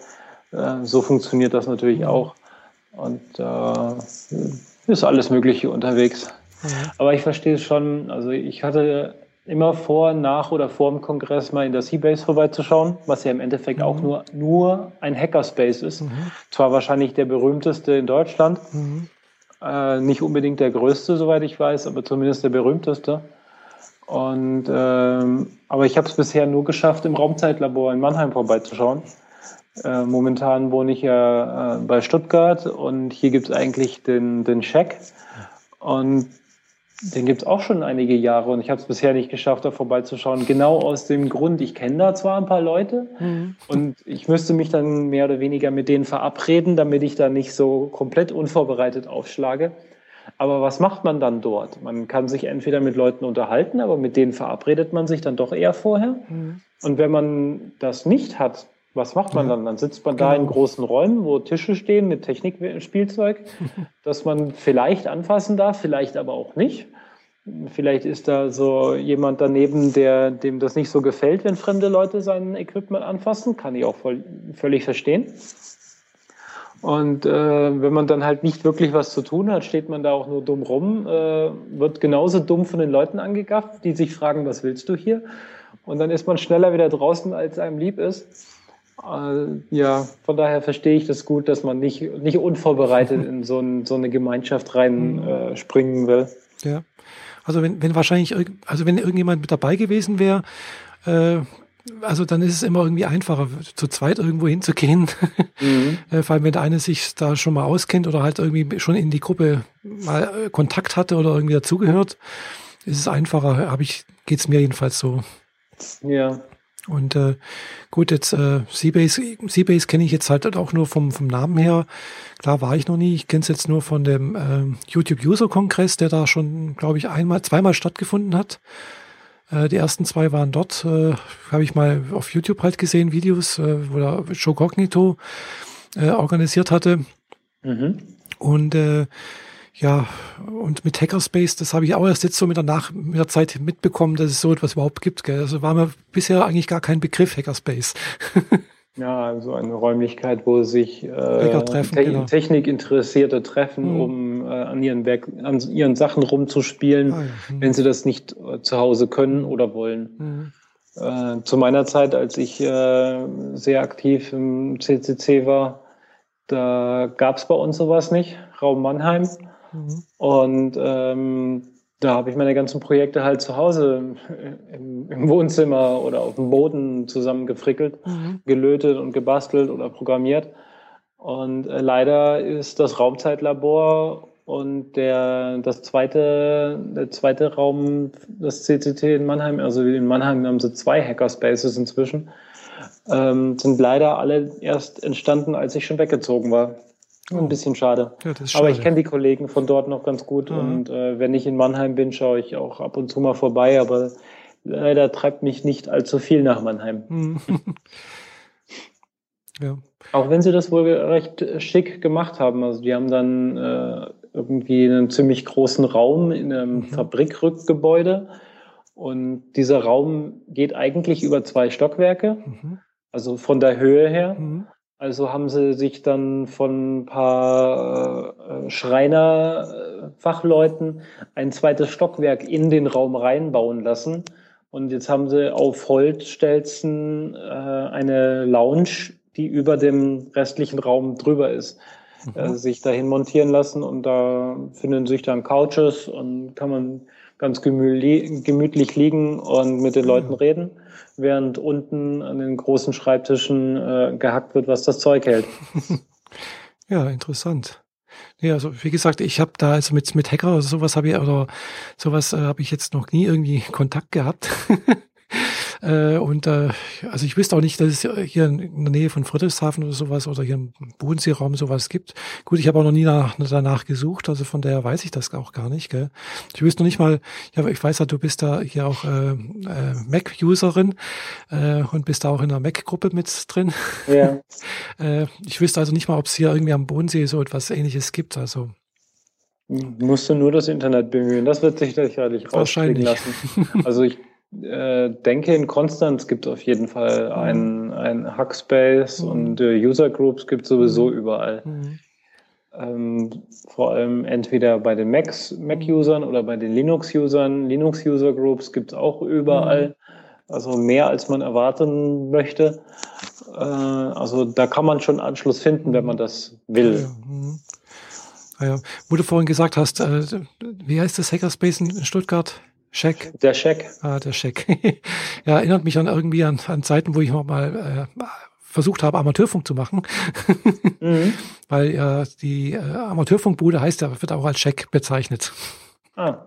Äh, so funktioniert das natürlich mhm. auch. Und äh, ist alles Mögliche unterwegs. Mhm. Aber ich verstehe es schon. Also ich hatte immer vor, nach oder vor dem Kongress mal in der Seabase vorbeizuschauen, was ja im Endeffekt mhm. auch nur, nur ein Hackerspace ist. Mhm. Zwar wahrscheinlich der berühmteste in Deutschland, mhm. äh, nicht unbedingt der größte, soweit ich weiß, aber zumindest der berühmteste. Und ähm, aber ich habe es bisher nur geschafft, im Raumzeitlabor in Mannheim vorbeizuschauen. Äh, momentan wohne ich ja äh, bei Stuttgart und hier gibt es eigentlich den, den Check. Und den gibt es auch schon einige Jahre und ich habe es bisher nicht geschafft, da vorbeizuschauen. Genau aus dem Grund, ich kenne da zwar ein paar Leute mhm. und ich müsste mich dann mehr oder weniger mit denen verabreden, damit ich da nicht so komplett unvorbereitet aufschlage. Aber was macht man dann dort? Man kann sich entweder mit Leuten unterhalten, aber mit denen verabredet man sich dann doch eher vorher. Mhm. Und wenn man das nicht hat, was macht man dann? Dann sitzt man genau. da in großen Räumen, wo Tische stehen mit Technikspielzeug, das man vielleicht anfassen darf, vielleicht aber auch nicht. Vielleicht ist da so jemand daneben, der dem das nicht so gefällt, wenn fremde Leute sein Equipment anfassen. Kann ich auch voll, völlig verstehen. Und äh, wenn man dann halt nicht wirklich was zu tun hat, steht man da auch nur dumm rum, äh, wird genauso dumm von den Leuten angegafft, die sich fragen, was willst du hier? Und dann ist man schneller wieder draußen, als einem lieb ist. Äh, ja, von daher verstehe ich das gut, dass man nicht, nicht unvorbereitet in so, ein, so eine Gemeinschaft reinspringen mhm. äh, will.
Ja. Also wenn, wenn wahrscheinlich, also wenn irgendjemand mit dabei gewesen wäre, äh, also dann ist es immer irgendwie einfacher, zu zweit irgendwo hinzugehen. Mhm. Äh, vor allem, wenn der eine sich da schon mal auskennt oder halt irgendwie schon in die Gruppe mal äh, Kontakt hatte oder irgendwie dazugehört, ist es einfacher, habe ich, geht's mir jedenfalls so.
Ja.
Und äh, gut, jetzt äh, Seabase, Seabase kenne ich jetzt halt auch nur vom, vom Namen her. Klar war ich noch nie. Ich kenne es jetzt nur von dem äh, YouTube-User-Kongress, der da schon, glaube ich, einmal, zweimal stattgefunden hat. Äh, die ersten zwei waren dort. Äh, Habe ich mal auf YouTube halt gesehen, Videos, äh, wo der Joe Cognito äh, organisiert hatte. Mhm. Und äh, ja, und mit Hackerspace, das habe ich auch erst jetzt so mit der, Nach mit der Zeit mitbekommen, dass es so etwas überhaupt gibt. Gell? Also war mir bisher eigentlich gar kein Begriff Hackerspace.
ja, also eine Räumlichkeit, wo sich äh, treffen, Te genau. Technikinteressierte treffen, mhm. um äh, an, ihren Werk an ihren Sachen rumzuspielen, ah, ja. mhm. wenn sie das nicht äh, zu Hause können oder wollen. Mhm. Äh, zu meiner Zeit, als ich äh, sehr aktiv im CCC war, da gab es bei uns sowas nicht, Raum Mannheim. Mhm. Und ähm, da habe ich meine ganzen Projekte halt zu Hause im, im Wohnzimmer oder auf dem Boden zusammengefrickelt, mhm. gelötet und gebastelt oder programmiert. Und äh, leider ist das Raumzeitlabor und der, das zweite, der zweite Raum, das CCT in Mannheim, also in Mannheim haben sie zwei Hackerspaces inzwischen, ähm, sind leider alle erst entstanden, als ich schon weggezogen war. Oh. Ein bisschen schade. Ja, schade. Aber ich kenne die Kollegen von dort noch ganz gut mhm. und äh, wenn ich in Mannheim bin, schaue ich auch ab und zu mal vorbei, aber leider treibt mich nicht allzu viel nach Mannheim. Mhm. ja. Auch wenn sie das wohl recht schick gemacht haben. Also die haben dann äh, irgendwie einen ziemlich großen Raum in einem mhm. Fabrikrückgebäude und dieser Raum geht eigentlich über zwei Stockwerke, mhm. also von der Höhe her. Mhm. Also haben sie sich dann von ein paar äh, Schreinerfachleuten ein zweites Stockwerk in den Raum reinbauen lassen. Und jetzt haben sie auf Holzstelzen äh, eine Lounge, die über dem restlichen Raum drüber ist, mhm. äh, sich dahin montieren lassen. Und da finden sich dann Couches und kann man ganz gemütlich liegen und mit den Leuten reden während unten an den großen Schreibtischen äh, gehackt wird, was das Zeug hält.
ja, interessant. Ja, also wie gesagt, ich habe da also mit mit Hacker oder sowas habe ich oder sowas äh, habe ich jetzt noch nie irgendwie Kontakt gehabt. Äh, und äh, also ich wüsste auch nicht, dass es hier in der Nähe von Friedrichshafen oder sowas oder hier im Bodenseeraum sowas gibt. Gut, ich habe auch noch nie nach, danach gesucht, also von daher weiß ich das auch gar nicht. Gell? Ich wüsste noch nicht mal, ja, ich weiß ja, du bist da hier auch äh, äh, Mac-Userin äh, und bist da auch in der Mac-Gruppe mit drin. Ja. äh, ich wüsste also nicht mal, ob es hier irgendwie am Bodensee so etwas ähnliches gibt. Also
Musst du nur das Internet bemühen. Das wird sich sicherlich rauskriegen lassen. Also ich äh, denke, in Konstanz gibt es auf jeden Fall ein, ein Hackspace mhm. und äh, User Groups gibt es sowieso mhm. überall. Mhm. Ähm, vor allem entweder bei den Macs, Mac-Usern oder bei den Linux-Usern. Linux-User Groups gibt es auch überall. Mhm. Also mehr als man erwarten möchte. Äh, also da kann man schon Anschluss finden, wenn man das will. Ja, mhm.
ah ja. Wo du vorhin gesagt hast, äh, wie heißt das Hackerspace in Stuttgart? Scheck.
Der Scheck.
Ah, der Scheck. ja, erinnert mich an irgendwie an, an Zeiten, wo ich noch mal äh, versucht habe, Amateurfunk zu machen. mhm. Weil ja äh, die äh, Amateurfunkbude heißt ja, wird auch als Check bezeichnet. Ah.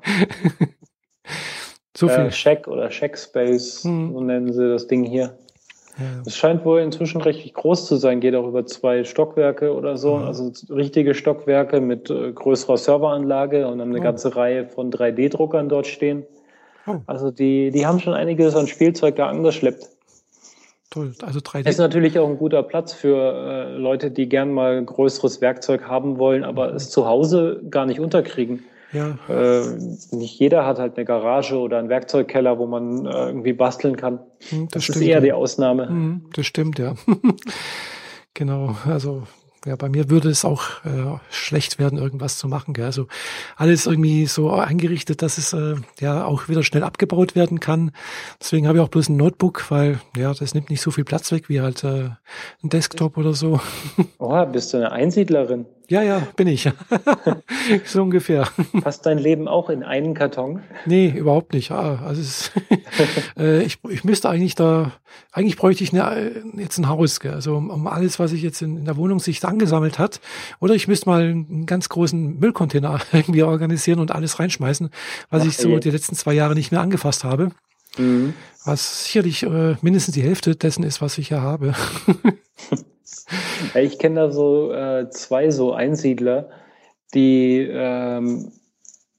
so viel. Äh, Check oder Checkspace, mhm. so nennen sie das Ding hier. Es scheint wohl inzwischen recht groß zu sein, geht auch über zwei Stockwerke oder so, mhm. also richtige Stockwerke mit äh, größerer Serveranlage und dann eine oh. ganze Reihe von 3D-Druckern dort stehen. Oh. Also die, die haben schon einiges an Spielzeug da angeschleppt. Toll, also 3D. Ist natürlich auch ein guter Platz für äh, Leute, die gern mal größeres Werkzeug haben wollen, aber es zu Hause gar nicht unterkriegen. Ja. Äh, nicht jeder hat halt eine Garage oder einen Werkzeugkeller, wo man äh, irgendwie basteln kann.
Hm, das, das stimmt, ist eher die Ausnahme. Hm, das stimmt, ja. genau, also ja, bei mir würde es auch äh, schlecht werden, irgendwas zu machen. Gell? Also alles irgendwie so eingerichtet, dass es äh, ja auch wieder schnell abgebaut werden kann. Deswegen habe ich auch bloß ein Notebook, weil ja, das nimmt nicht so viel Platz weg wie halt äh, ein Desktop oder so.
Oh, bist du eine Einsiedlerin?
Ja, ja, bin ich. so ungefähr.
Passt dein Leben auch in einen Karton?
Nee, überhaupt nicht. Ah, also es, äh, ich, ich müsste eigentlich da, eigentlich bräuchte ich eine, jetzt ein Haus, gell? also um, um alles, was ich jetzt in, in, der Wohnung sich angesammelt hat. Oder ich müsste mal einen ganz großen Müllcontainer irgendwie organisieren und alles reinschmeißen, was Ach, ich so ey. die letzten zwei Jahre nicht mehr angefasst habe. Mhm. Was sicherlich äh, mindestens die Hälfte dessen ist, was ich hier habe.
Ich kenne da so äh, zwei so Einsiedler, die ähm,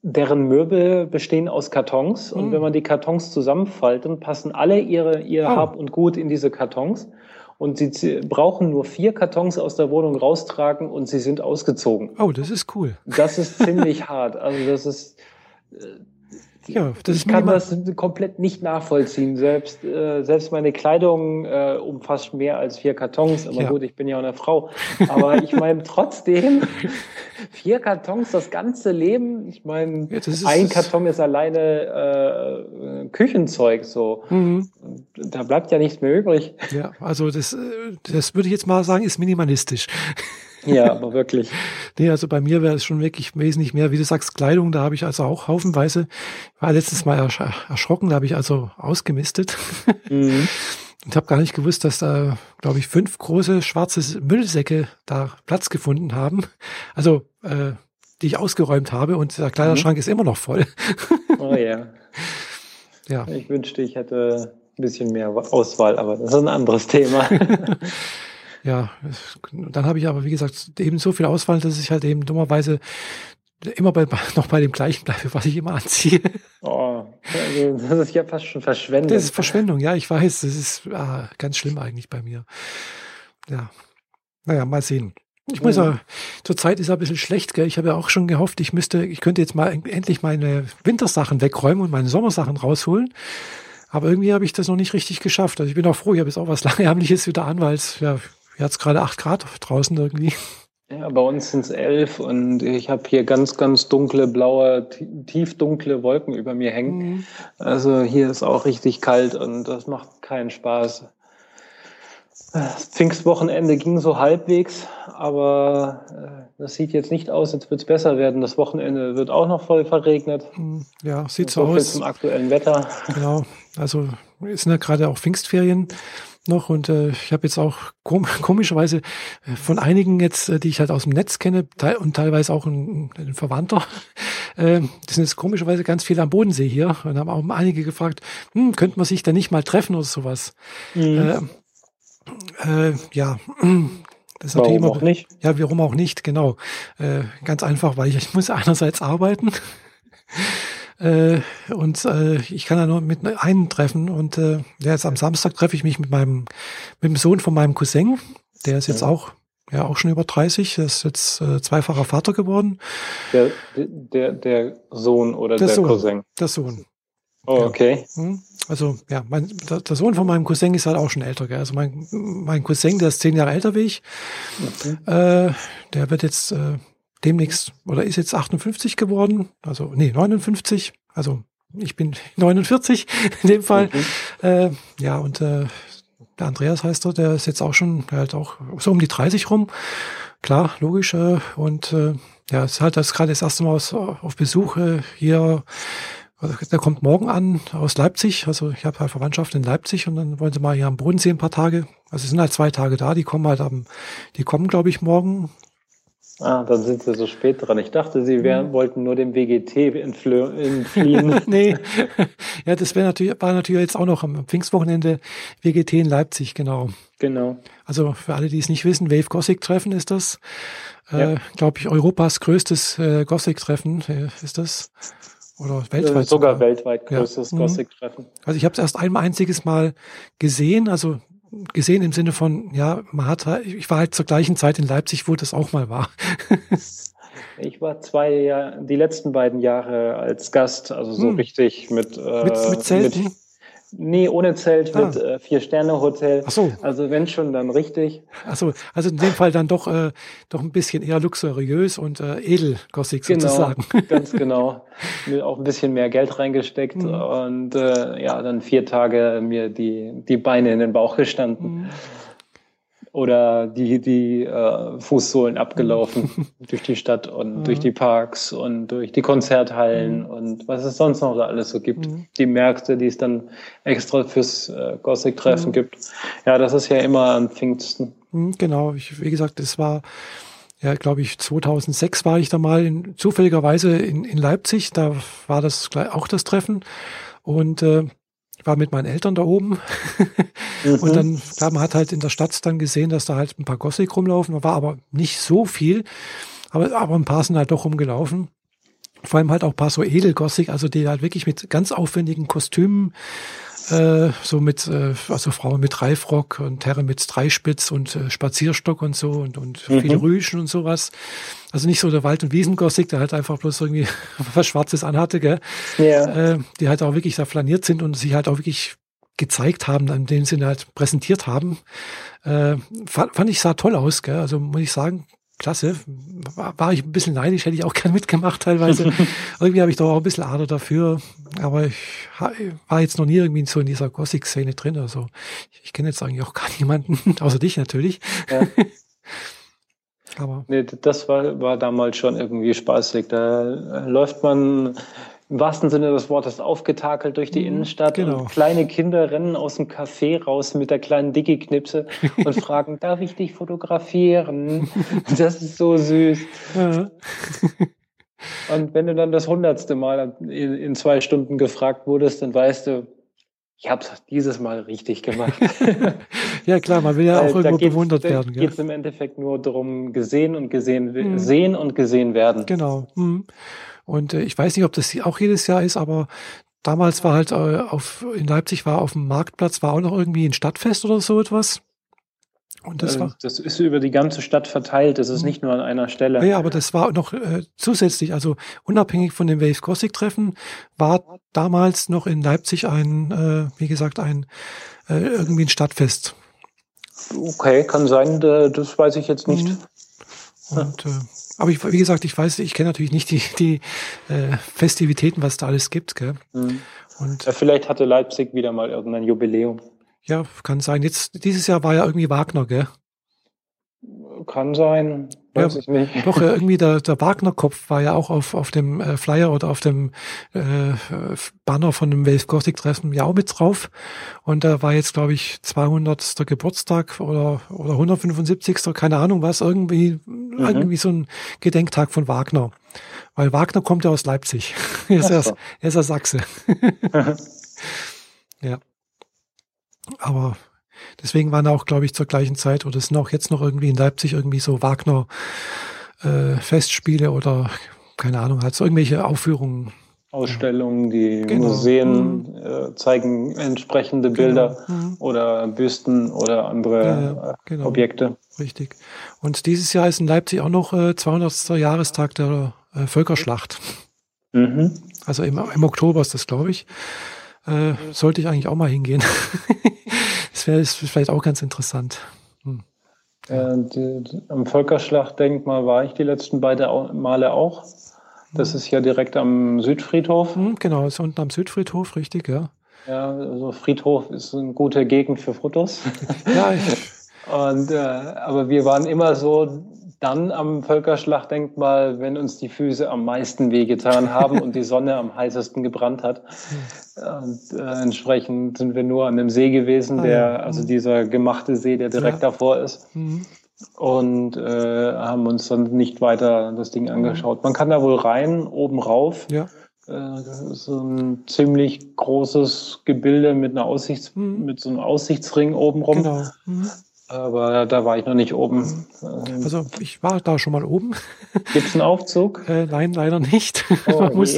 deren Möbel bestehen aus Kartons und mhm. wenn man die Kartons zusammenfaltet, passen alle ihre ihr oh. Hab und Gut in diese Kartons und sie brauchen nur vier Kartons aus der Wohnung raustragen und sie sind ausgezogen.
Oh, das ist cool.
Das ist ziemlich hart. Also das ist äh, ja, das ich kann das komplett nicht nachvollziehen. Selbst, äh, selbst meine Kleidung äh, umfasst mehr als vier Kartons. Aber ja. gut, ich bin ja auch eine Frau. Aber ich meine trotzdem, vier Kartons das ganze Leben. Ich meine, ja, ein Karton ist alleine äh, Küchenzeug. So, mhm. da bleibt ja nichts mehr übrig.
Ja, also das, äh, das würde ich jetzt mal sagen, ist minimalistisch.
Ja, aber wirklich.
nee, also bei mir wäre es schon wirklich wesentlich mehr, wie du sagst, Kleidung, da habe ich also auch haufenweise, war letztes Mal ersch erschrocken, da habe ich also ausgemistet. Mhm. Und habe gar nicht gewusst, dass da, glaube ich, fünf große schwarze Müllsäcke da Platz gefunden haben. Also, äh, die ich ausgeräumt habe und der Kleiderschrank mhm. ist immer noch voll.
oh ja. Ja. Ich wünschte, ich hätte ein bisschen mehr Auswahl, aber das ist ein anderes Thema.
Ja, dann habe ich aber, wie gesagt, eben so viel Auswahl, dass ich halt eben dummerweise immer bei, noch bei dem gleichen bleibe, was ich immer anziehe.
Oh, also das ist ja fast schon Verschwendung.
Das ist Verschwendung, ja, ich weiß. Das ist ah, ganz schlimm eigentlich bei mir. Ja. Naja, mal sehen. Ich muss ja, zur Zeit ist es ein bisschen schlecht, gell? Ich habe ja auch schon gehofft, ich müsste, ich könnte jetzt mal endlich meine Wintersachen wegräumen und meine Sommersachen rausholen. Aber irgendwie habe ich das noch nicht richtig geschafft. Also ich bin auch froh, ich habe jetzt auch was Langärmliches wieder an, weil es ja Jetzt gerade acht Grad draußen irgendwie.
Ja, bei uns sind es elf und ich habe hier ganz, ganz dunkle, blaue, tiefdunkle Wolken über mir hängen. Mhm. Also hier ist auch richtig kalt und das macht keinen Spaß. Das Pfingstwochenende ging so halbwegs, aber äh, das sieht jetzt nicht aus, als würde es besser werden. Das Wochenende wird auch noch voll verregnet.
Mhm. Ja, sieht so, so aus.
Zum aktuellen Wetter.
Genau, also es sind ja gerade auch Pfingstferien noch und äh, ich habe jetzt auch kom komischerweise äh, von einigen jetzt, äh, die ich halt aus dem Netz kenne te und teilweise auch ein, ein Verwandter, äh, das sind jetzt komischerweise ganz viele am Bodensee hier und haben auch einige gefragt, hm, könnte man sich da nicht mal treffen oder sowas. Mhm. Äh, äh, ja, das ist warum immer, auch nicht? Ja, warum auch nicht, genau. Äh, ganz einfach, weil ich, ich muss einerseits arbeiten äh, und äh, ich kann da nur mit einem treffen. Und äh, ja, jetzt am Samstag treffe ich mich mit meinem, mit dem Sohn von meinem Cousin. Der ist jetzt ja. auch, ja, auch schon über 30. Der ist jetzt äh, zweifacher Vater geworden.
Der, der, der Sohn oder der, der Sohn, Cousin?
Der Sohn.
Oh, okay.
Ja. Hm? Also, ja, mein, der, der, Sohn von meinem Cousin ist halt auch schon älter. Gell? Also mein, mein Cousin, der ist zehn Jahre älter wie ich. Okay. Äh, der wird jetzt äh, demnächst oder ist jetzt 58 geworden, also nee, 59, also ich bin 49 in dem Fall. Mhm. Äh, ja, und äh, der Andreas heißt er, der ist jetzt auch schon halt auch so um die 30 rum. Klar, logisch. Äh, und äh, ja, ist halt das gerade das erste Mal aus, auf Besuch äh, hier Also der kommt morgen an aus Leipzig. Also ich habe halt Verwandtschaft in Leipzig und dann wollen sie mal hier am Bodensee ein paar Tage. Also es sind halt zwei Tage da. Die kommen halt am, die kommen glaube ich morgen
Ah, dann sind Sie so spät dran. Ich dachte, Sie wären, hm. wollten nur dem WGT entfliehen.
nee, ja, das wäre natürlich, war natürlich jetzt auch noch am Pfingstwochenende WGT in Leipzig, genau.
Genau.
Also für alle, die es nicht wissen, Wave Gothic Treffen ist das. Äh, ja. Glaube ich, Europas größtes äh, Gothic Treffen äh, ist das. Oder weltweit. Äh,
sogar, sogar, weltweit größtes ja. Mhm. Gothic Treffen.
Also ich habe es erst ein einziges Mal gesehen, also gesehen im Sinne von, ja, man hat halt, ich war halt zur gleichen Zeit in Leipzig, wo das auch mal war.
ich war zwei Jahre, die letzten beiden Jahre als Gast, also so hm. richtig mit, äh,
mit, mit Zelten.
Mit, Nee, ohne Zelt ah. mit äh, Vier-Sterne-Hotel.
Ach so.
Also wenn schon, dann richtig.
Ach so, also in dem Fall dann doch, äh, doch ein bisschen eher luxuriös und äh, edelgossig
genau,
sozusagen.
Ganz genau. Mir auch ein bisschen mehr Geld reingesteckt mhm. und äh, ja, dann vier Tage mir die, die Beine in den Bauch gestanden. Mhm oder die, die äh, Fußsohlen abgelaufen durch die Stadt und mhm. durch die Parks und durch die Konzerthallen mhm. und was es sonst noch alles so gibt. Mhm. Die Märkte, die es dann extra fürs äh, Gothic-Treffen gibt. Ja, das ist ja immer an Pfingsten.
Mhm, genau, ich, wie gesagt, es war ja, glaube ich, 2006 war ich da mal in, zufälligerweise in, in Leipzig. Da war das auch das Treffen. Und äh, ich war mit meinen Eltern da oben mhm. und dann, klar, man hat halt in der Stadt dann gesehen, dass da halt ein paar Gothic rumlaufen, war aber nicht so viel, aber, aber ein paar sind halt doch rumgelaufen. Vor allem halt auch ein paar so Edelgothic, also die halt wirklich mit ganz aufwendigen Kostümen äh, so mit, äh, also Frauen mit Reifrock und Herren mit Dreispitz und äh, Spazierstock und so und, und mhm. viele Rüschen und sowas. Also nicht so der Wald- und Wiesengossig, der halt einfach bloß irgendwie was Schwarzes anhatte, gell? Ja. Äh, die halt auch wirklich da flaniert sind und sich halt auch wirklich gezeigt haben, in dem Sinne halt präsentiert haben. Äh, fand, fand ich sah toll aus, gell? Also muss ich sagen, klasse. War, war ich ein bisschen neidisch, hätte ich auch gern mitgemacht teilweise. irgendwie habe ich doch auch ein bisschen Ader dafür. Aber ich war jetzt noch nie irgendwie so in dieser Gothic-Szene drin. Also ich, ich kenne jetzt eigentlich auch gar niemanden, außer dich natürlich. Ja.
Aber nee, das war, war damals schon irgendwie spaßig. Da läuft man im wahrsten Sinne des Wortes aufgetakelt durch die mhm, Innenstadt genau. und kleine Kinder rennen aus dem Café raus mit der kleinen Dickie-Knipse und fragen, darf ich dich fotografieren? Das ist so süß. Ja. Und wenn du dann das hundertste Mal in, in, zwei Stunden gefragt wurdest, dann weißt du, ich habe es dieses Mal richtig gemacht.
ja klar, man will ja auch irgendwo bewundert werden.
Da geht es im Endeffekt nur darum, gesehen und gesehen, mhm. sehen und gesehen werden.
Genau. Mhm. Und äh, ich weiß nicht, ob das auch jedes Jahr ist, aber damals war halt äh, auf, in Leipzig war auf dem Marktplatz, war auch noch irgendwie ein Stadtfest oder so etwas.
Und das, äh, war, das ist über die ganze Stadt verteilt, das ist nicht nur an einer Stelle.
Ja, aber das war noch äh, zusätzlich, also unabhängig von dem Wave Gothic Treffen, war damals noch in Leipzig ein, äh, wie gesagt, ein äh, irgendwie ein Stadtfest.
Okay, kann sein, das weiß ich jetzt nicht. Mhm.
Und äh, aber ich, wie gesagt, ich weiß, ich kenne natürlich nicht die, die äh, Festivitäten, was da alles gibt. Gell? Mhm.
Und ja, vielleicht hatte Leipzig wieder mal irgendein Jubiläum.
Ja, kann sein. Jetzt dieses Jahr war ja irgendwie Wagner, gell?
Kann sein. Weiß ja, ich nicht.
Doch, irgendwie der, der Wagner-Kopf war ja auch auf, auf dem äh, Flyer oder auf dem äh, Banner von dem Wave Gothic Treffen ja auch mit drauf. Und da war jetzt, glaube ich, 200. Geburtstag oder, oder 175. keine Ahnung was, irgendwie, mhm. irgendwie so ein Gedenktag von Wagner. Weil Wagner kommt ja aus Leipzig. er, ist er ist ja Sachse. ja. Aber Deswegen waren auch, glaube ich, zur gleichen Zeit oder sind auch jetzt noch irgendwie in Leipzig irgendwie so Wagner äh, Festspiele oder keine Ahnung, halt so irgendwelche Aufführungen.
Ausstellungen, die genau. Museen mhm. äh, zeigen entsprechende genau. Bilder mhm. oder Büsten oder andere ja, genau. Objekte.
Richtig. Und dieses Jahr ist in Leipzig auch noch äh, 200. Jahrestag der äh, Völkerschlacht. Mhm. Also im, im Oktober ist das, glaube ich. Äh, sollte ich eigentlich auch mal hingehen. das wäre vielleicht auch ganz interessant. Hm.
Ja. Äh, die, am Völkerschlachtdenkmal war ich die letzten beiden Male auch. Das ist ja direkt am Südfriedhof.
Hm, genau, ist unten am Südfriedhof, richtig, ja.
Ja, also Friedhof ist eine gute Gegend für Fotos. Ja, ich, Und, äh, aber wir waren immer so dann am Völkerschlachtdenkmal, wenn uns die Füße am meisten wehgetan haben und die Sonne am heißesten gebrannt hat. Und, äh, entsprechend sind wir nur an dem See gewesen, ah, der, also dieser gemachte See, der direkt ja. davor ist. Mhm. Und äh, haben uns dann nicht weiter das Ding angeschaut. Man kann da wohl rein, oben rauf. Ja. Äh, so ein ziemlich großes Gebilde mit einer Aussichts mhm. mit so einem Aussichtsring oben rum. Genau. Mhm. Aber da war ich noch nicht oben.
Also ich war da schon mal oben.
Gibt es einen Aufzug?
äh, nein, leider nicht. Oh, Man muss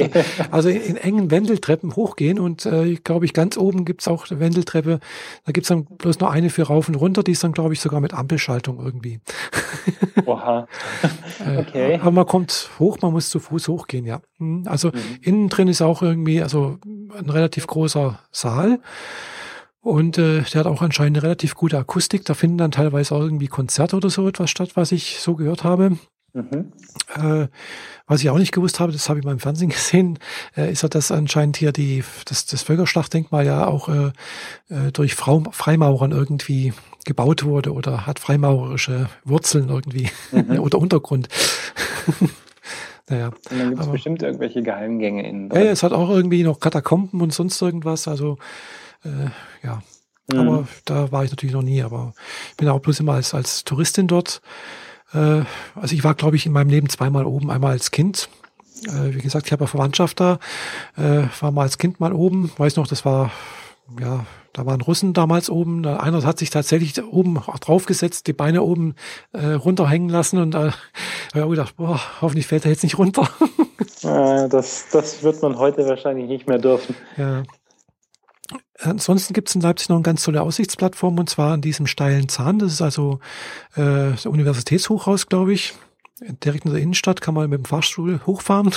also in engen Wendeltreppen hochgehen und äh, ich glaube ich, ganz oben gibt es auch eine Wendeltreppe. Da gibt es dann bloß nur eine für rauf und runter, die ist dann, glaube ich, sogar mit Ampelschaltung irgendwie. Oha. Äh, okay. aber man kommt hoch, man muss zu Fuß hochgehen, ja. Hm, also mhm. innen drin ist auch irgendwie, also ein relativ großer Saal. Und äh, der hat auch anscheinend eine relativ gute Akustik. Da finden dann teilweise auch irgendwie Konzerte oder so etwas statt, was ich so gehört habe. Mhm. Äh, was ich auch nicht gewusst habe, das habe ich mal im Fernsehen gesehen, äh, ist ja, dass anscheinend hier die, das, das Völkerschlachtdenkmal ja auch äh, äh, durch Frau, Freimaurern irgendwie gebaut wurde oder hat freimaurerische Wurzeln irgendwie mhm. oder Untergrund.
naja. Und dann gibt es bestimmt irgendwelche Geheimgänge in.
Ja, ja, es hat auch irgendwie noch Katakomben und sonst irgendwas. Also äh, ja. Mhm. Aber da war ich natürlich noch nie, aber ich bin auch bloß immer als, als Touristin dort. Äh, also ich war, glaube ich, in meinem Leben zweimal oben, einmal als Kind. Äh, wie gesagt, ich habe ja Verwandtschaft da, äh, war mal als Kind mal oben, weiß noch, das war, ja, da waren Russen damals oben. Einer hat sich tatsächlich oben draufgesetzt, die Beine oben äh, runterhängen lassen und da äh, habe ich gedacht, boah, hoffentlich fällt er jetzt nicht runter.
Ja, das, das wird man heute wahrscheinlich nicht mehr dürfen.
Ja. Ansonsten gibt es in Leipzig noch eine ganz tolle Aussichtsplattform und zwar an diesem steilen Zahn. Das ist also äh, das Universitätshochhaus, glaube ich. Direkt in der Innenstadt kann man mit dem Fahrstuhl hochfahren.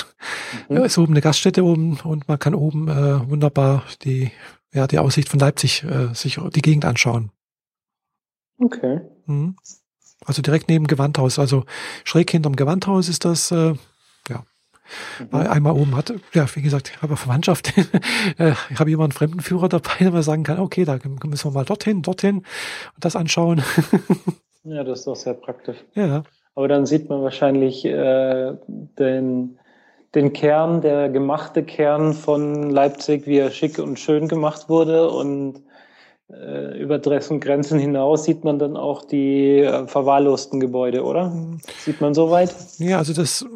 Mhm. Ja, ist oben eine Gaststätte oben und man kann oben äh, wunderbar die, ja, die Aussicht von Leipzig äh, sich die Gegend anschauen.
Okay. Mhm.
Also direkt neben Gewandhaus, also schräg hinterm Gewandhaus ist das, äh, Mhm. Weil einmal oben hatte, ja, wie gesagt, ich habe Verwandtschaft, äh, ich habe jemanden Fremdenführer dabei, der mal sagen kann, okay, da müssen wir mal dorthin, dorthin und das anschauen.
ja, das ist doch sehr praktisch. Ja. Aber dann sieht man wahrscheinlich äh, den, den Kern, der gemachte Kern von Leipzig, wie er schick und schön gemacht wurde und äh, über Dressen Grenzen hinaus sieht man dann auch die äh, verwahrlosten Gebäude, oder? Sieht man so weit?
Ja, also das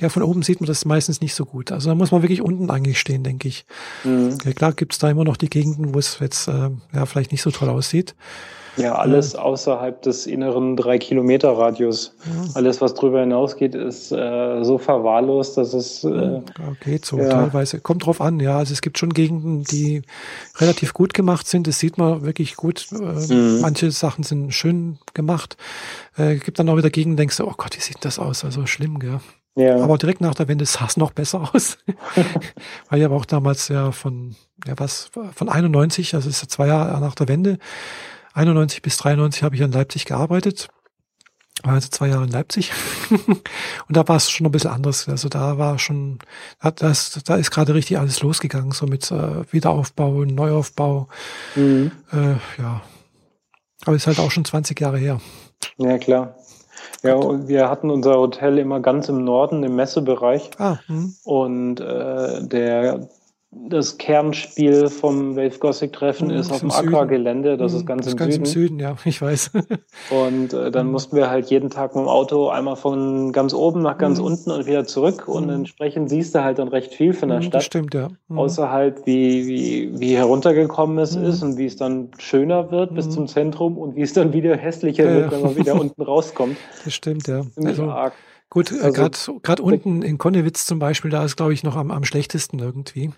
ja, von oben sieht man das meistens nicht so gut. Also da muss man wirklich unten eigentlich stehen, denke ich. Mhm. Ja, klar gibt's da immer noch die Gegenden, wo es jetzt äh, ja vielleicht nicht so toll aussieht.
Ja, alles äh, außerhalb des inneren drei Kilometer Radius. Ja. Alles, was drüber hinausgeht, ist äh, so verwahrlost, dass es äh, ja,
geht so ja. teilweise. Kommt drauf an, ja. Also es gibt schon Gegenden, die relativ gut gemacht sind. Das sieht man wirklich gut. Äh, mhm. Manche Sachen sind schön gemacht. Äh, gibt dann auch wieder Gegenden, denkst du, oh Gott, wie sieht das aus? Also schlimm, gell? Ja. Aber direkt nach der Wende sah es noch besser aus. Weil ich aber auch damals ja von, ja was, von 91, also ist zwei Jahre nach der Wende, 91 bis 93 habe ich in Leipzig gearbeitet. War also zwei Jahre in Leipzig. und da war es schon ein bisschen anders. Also da war schon, das, da ist gerade richtig alles losgegangen, so mit äh, Wiederaufbau, Neuaufbau. Mhm. Äh, ja. Aber ist halt auch schon 20 Jahre her.
Ja, klar. Ja, und wir hatten unser Hotel immer ganz im Norden, im Messebereich. Ah, hm. und äh, der das Kernspiel vom Wave Gothic Treffen mhm, ist auf dem Aqua-Gelände, das mhm, ist ganz, das im, ganz Süden. im Süden.
ja, ich weiß.
und äh, dann mhm. mussten wir halt jeden Tag mit dem Auto einmal von ganz oben nach ganz mhm. unten und wieder zurück und mhm. entsprechend siehst du halt dann recht viel von der mhm, Stadt. Das
stimmt, ja.
Außer halt, wie, wie, wie heruntergekommen es ist und wie es dann schöner wird bis zum Zentrum und wie es dann wieder hässlicher ja, wird, wenn man wieder unten rauskommt.
Das stimmt, ja. Ziemlich also, arg. Gut, äh, also, gerade unten in Konnewitz zum Beispiel, da ist, glaube ich, noch am, am schlechtesten irgendwie.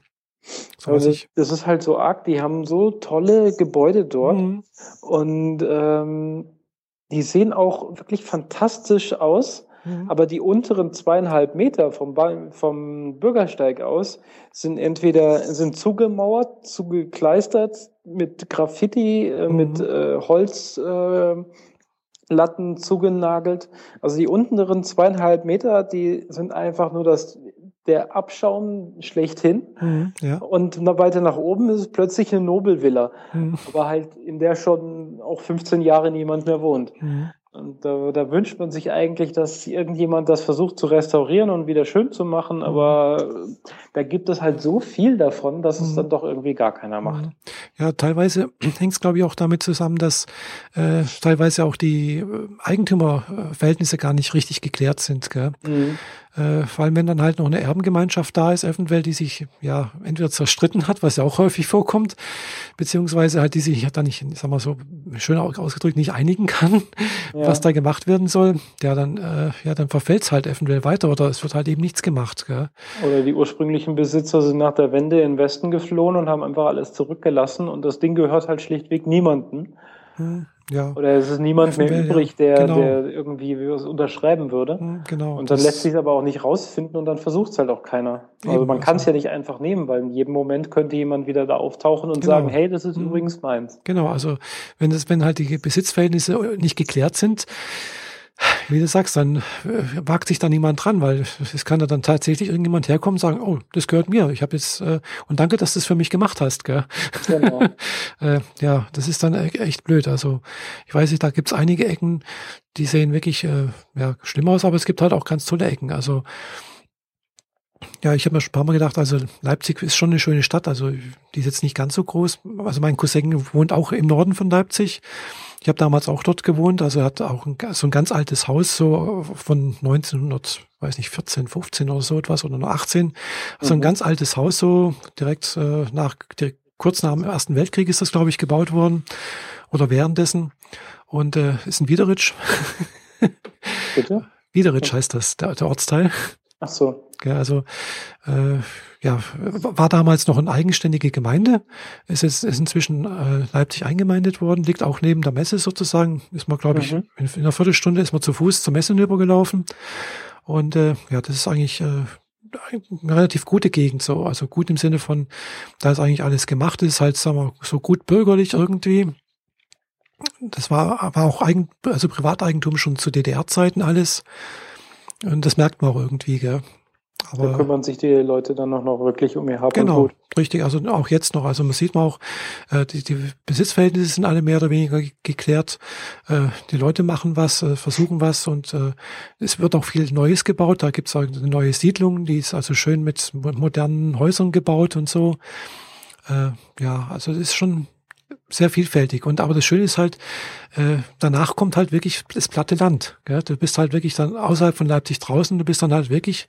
So also, das ist halt so arg, die haben so tolle Gebäude dort mhm. und ähm, die sehen auch wirklich fantastisch aus. Mhm. Aber die unteren zweieinhalb Meter vom, vom Bürgersteig aus sind entweder sind zugemauert, zugekleistert mit Graffiti, äh, mhm. mit äh, Holzlatten äh, zugenagelt. Also die unteren zweieinhalb Meter, die sind einfach nur das der Abschaum schlechthin. Mhm, ja. Und weiter nach oben ist es plötzlich eine Nobelvilla. Mhm. Aber halt in der schon auch 15 Jahre niemand mehr wohnt. Mhm. Und da, da, wünscht man sich eigentlich, dass irgendjemand das versucht zu restaurieren und wieder schön zu machen, aber da gibt es halt so viel davon, dass es mhm. dann doch irgendwie gar keiner macht. Mhm.
Ja, teilweise hängt es, glaube ich, auch damit zusammen, dass äh, teilweise auch die äh, Eigentümerverhältnisse gar nicht richtig geklärt sind. Gell? Mhm. Äh, vor allem, wenn dann halt noch eine Erbengemeinschaft da ist, eventuell, die sich ja entweder zerstritten hat, was ja auch häufig vorkommt, beziehungsweise halt die sich dann nicht, sag mal so schön ausgedrückt, nicht einigen kann, ja. was da gemacht werden soll. Ja, dann, äh, ja, dann verfällt es halt eventuell weiter oder es wird halt eben nichts gemacht. Gell?
Oder die ursprünglichen Besitzer sind nach der Wende in den Westen geflohen und haben einfach alles zurückgelassen und das Ding gehört halt schlichtweg niemanden. Hm. Ja. Oder es ist niemand mehr übrig, der, genau. der irgendwie was unterschreiben würde. Hm, genau. Und dann lässt sich aber auch nicht rausfinden und dann versucht es halt auch keiner. Eben, also man kann es also. ja nicht einfach nehmen, weil in jedem Moment könnte jemand wieder da auftauchen und genau. sagen, hey, das ist mhm. übrigens meins.
Genau, also wenn das, wenn halt die Besitzverhältnisse nicht geklärt sind, wie du sagst, dann äh, wagt sich da niemand dran, weil es kann da dann tatsächlich irgendjemand herkommen und sagen, oh, das gehört mir. Ich habe jetzt äh, und danke, dass du es für mich gemacht hast, gell? Genau. äh, ja, das ist dann e-, echt blöd. Also ich weiß nicht, da gibt's einige Ecken, die sehen wirklich äh, ja, schlimm aus, aber es gibt halt auch ganz tolle Ecken. Also ja, ich habe mir schon ein paar Mal gedacht, also Leipzig ist schon eine schöne Stadt, also die ist jetzt nicht ganz so groß. Also mein Cousin wohnt auch im Norden von Leipzig. Ich habe damals auch dort gewohnt, also er hat auch ein, so ein ganz altes Haus, so von 1900, weiß nicht, 14, 15 oder so etwas, oder nur 18. Also mhm. ein ganz altes Haus, so direkt äh, nach, direkt, kurz nach dem Ersten Weltkrieg ist das, glaube ich, gebaut worden. Oder währenddessen. Und äh, ist ein Wiederitsch. Bitte? Wiederitsch heißt das, der, der Ortsteil.
Ach so.
Ja, also äh, ja, war damals noch eine eigenständige Gemeinde, ist jetzt ist inzwischen äh, Leipzig eingemeindet worden, liegt auch neben der Messe sozusagen. Ist man, glaube ich, mhm. in, in, einer Viertelstunde ist man zu Fuß zur Messe übergelaufen. Und äh, ja, das ist eigentlich äh, eine relativ gute Gegend, so, also gut im Sinne von, da ist eigentlich alles gemacht, ist halt, sagen wir, so gut bürgerlich irgendwie. Das war, war auch Eigen, also Privateigentum schon zu DDR-Zeiten alles. Und das merkt man auch irgendwie, gell.
Aber da kümmern sich die Leute dann auch noch wirklich um ihr Hab
genau, und Gut. Richtig, also auch jetzt noch. Also man sieht man auch, äh, die, die Besitzverhältnisse sind alle mehr oder weniger geklärt. Äh, die Leute machen was, äh, versuchen was und äh, es wird auch viel Neues gebaut. Da gibt es auch eine neue Siedlung, die ist also schön mit modernen Häusern gebaut und so. Äh, ja, also es ist schon sehr vielfältig. Und aber das Schöne ist halt, äh, danach kommt halt wirklich das platte Land. Gell? Du bist halt wirklich dann außerhalb von Leipzig draußen, du bist dann halt wirklich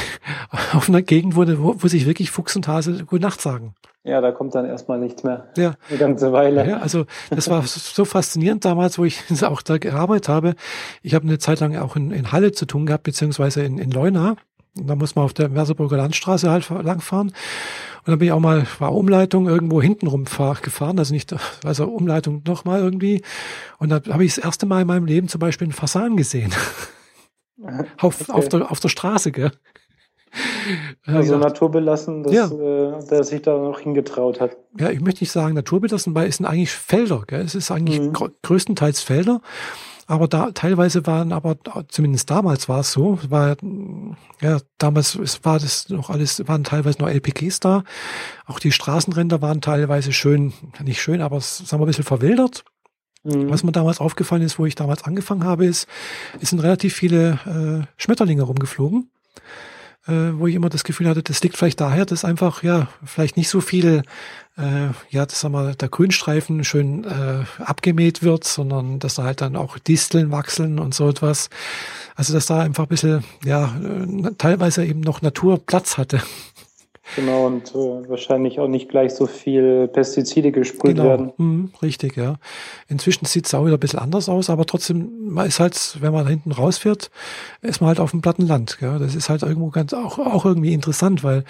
auf einer Gegend, wo, wo, wo sich wirklich Fuchs und Hase Gute Nacht sagen.
Ja, da kommt dann erstmal nichts mehr.
Ja.
Eine ganze Weile.
Ja, also das war so faszinierend damals, wo ich auch da gearbeitet habe. Ich habe eine Zeit lang auch in, in Halle zu tun gehabt, beziehungsweise in, in Leuna. Da muss man auf der Merseburger Landstraße halt langfahren. Und dann bin ich auch mal, war Umleitung irgendwo hintenrum gefahren, also nicht, also Umleitung nochmal irgendwie. Und da habe ich das erste Mal in meinem Leben zum Beispiel einen Fasan gesehen. auf, okay. auf, der, auf der Straße, gell?
Also naturbelassen, dass ja. äh, der sich da noch hingetraut hat.
Ja, ich möchte nicht sagen naturbelassen, weil es sind eigentlich Felder. Gell? Es ist eigentlich mhm. größtenteils Felder. Aber da teilweise waren aber, zumindest damals war es so, war, ja, damals es war das noch alles, waren teilweise noch LPGs da. Auch die Straßenränder waren teilweise schön, nicht schön, aber sagen wir ein bisschen verwildert. Mhm. Was mir damals aufgefallen ist, wo ich damals angefangen habe, ist, es sind relativ viele äh, Schmetterlinge rumgeflogen äh, wo ich immer das Gefühl hatte, das liegt vielleicht daher, dass einfach ja vielleicht nicht so viel, äh, ja, das sagen wir, der Grünstreifen schön äh, abgemäht wird, sondern dass da halt dann auch Disteln wachseln und so etwas. Also dass da einfach ein bisschen, ja, äh, teilweise eben noch Natur Platz hatte.
Genau, und äh, wahrscheinlich auch nicht gleich so viel Pestizide gesprüht genau. werden.
Mhm, richtig, ja. Inzwischen sieht es auch wieder ein bisschen anders aus, aber trotzdem, man ist halt, wenn man hinten rausfährt, ist man halt auf dem platten Land. Gell? Das ist halt irgendwo ganz auch, auch irgendwie interessant, weil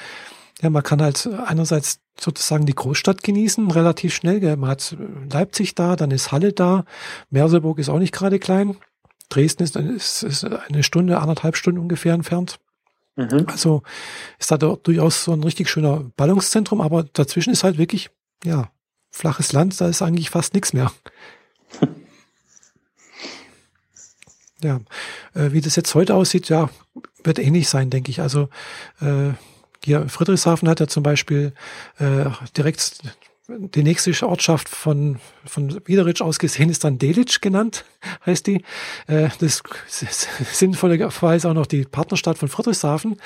ja, man kann halt einerseits sozusagen die Großstadt genießen, relativ schnell. Gell? Man hat Leipzig da, dann ist Halle da, Merseburg ist auch nicht gerade klein. Dresden ist, ist, ist eine Stunde, anderthalb Stunden ungefähr entfernt. Mhm. Also ist da durchaus so ein richtig schöner Ballungszentrum, aber dazwischen ist halt wirklich, ja, flaches Land, da ist eigentlich fast nichts mehr. ja, äh, wie das jetzt heute aussieht, ja, wird ähnlich sein, denke ich. Also äh, hier Friedrichshafen hat ja zum Beispiel äh, direkt die nächste Ortschaft von, von Wiederitsch aus gesehen ist dann Delitzsch genannt, heißt die. Äh, das ist sinnvollerweise auch noch die Partnerstadt von Friedrichshafen.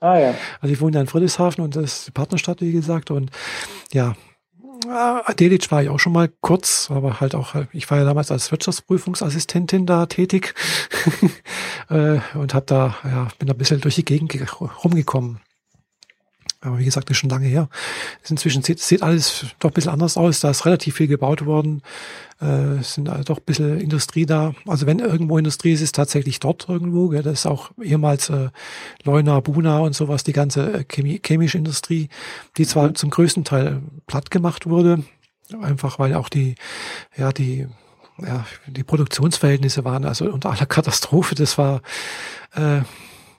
Ah ja. Also ich wohne ja in Friedrichshafen und das ist die Partnerstadt, wie gesagt. Und ja, Delitzsch war ich auch schon mal kurz, aber halt auch, ich war ja damals als Wirtschaftsprüfungsassistentin da tätig äh, und habe da, ja, bin da ein bisschen durch die Gegend rumgekommen. Aber wie gesagt, das ist schon lange her. Inzwischen sieht, sieht alles doch ein bisschen anders aus. Da ist relativ viel gebaut worden. Äh, es sind also doch ein bisschen Industrie da. Also wenn irgendwo Industrie ist, ist tatsächlich dort irgendwo. Gell? Das ist auch ehemals äh, Leuna, Buna und sowas, die ganze äh, Chemie, chemische Industrie, die zwar mhm. zum größten Teil platt gemacht wurde, einfach weil auch die, ja, die ja, die Produktionsverhältnisse waren also unter aller Katastrophe. Das war äh,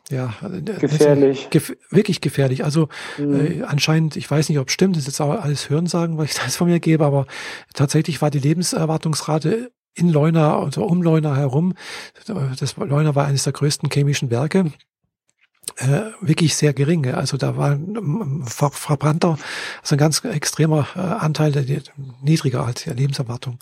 ja,
gefährlich.
Gef wirklich gefährlich. Also mhm. äh, anscheinend, ich weiß nicht, ob es stimmt, das ist jetzt auch alles Hörensagen, was ich da jetzt von mir gebe, aber tatsächlich war die Lebenserwartungsrate in Leuna, also um Leuna herum, das Leuna war eines der größten chemischen Werke, äh, wirklich sehr gering. Also da war ein ver verbrannter, also ein ganz extremer äh, Anteil, der, der, niedriger als die Lebenserwartung.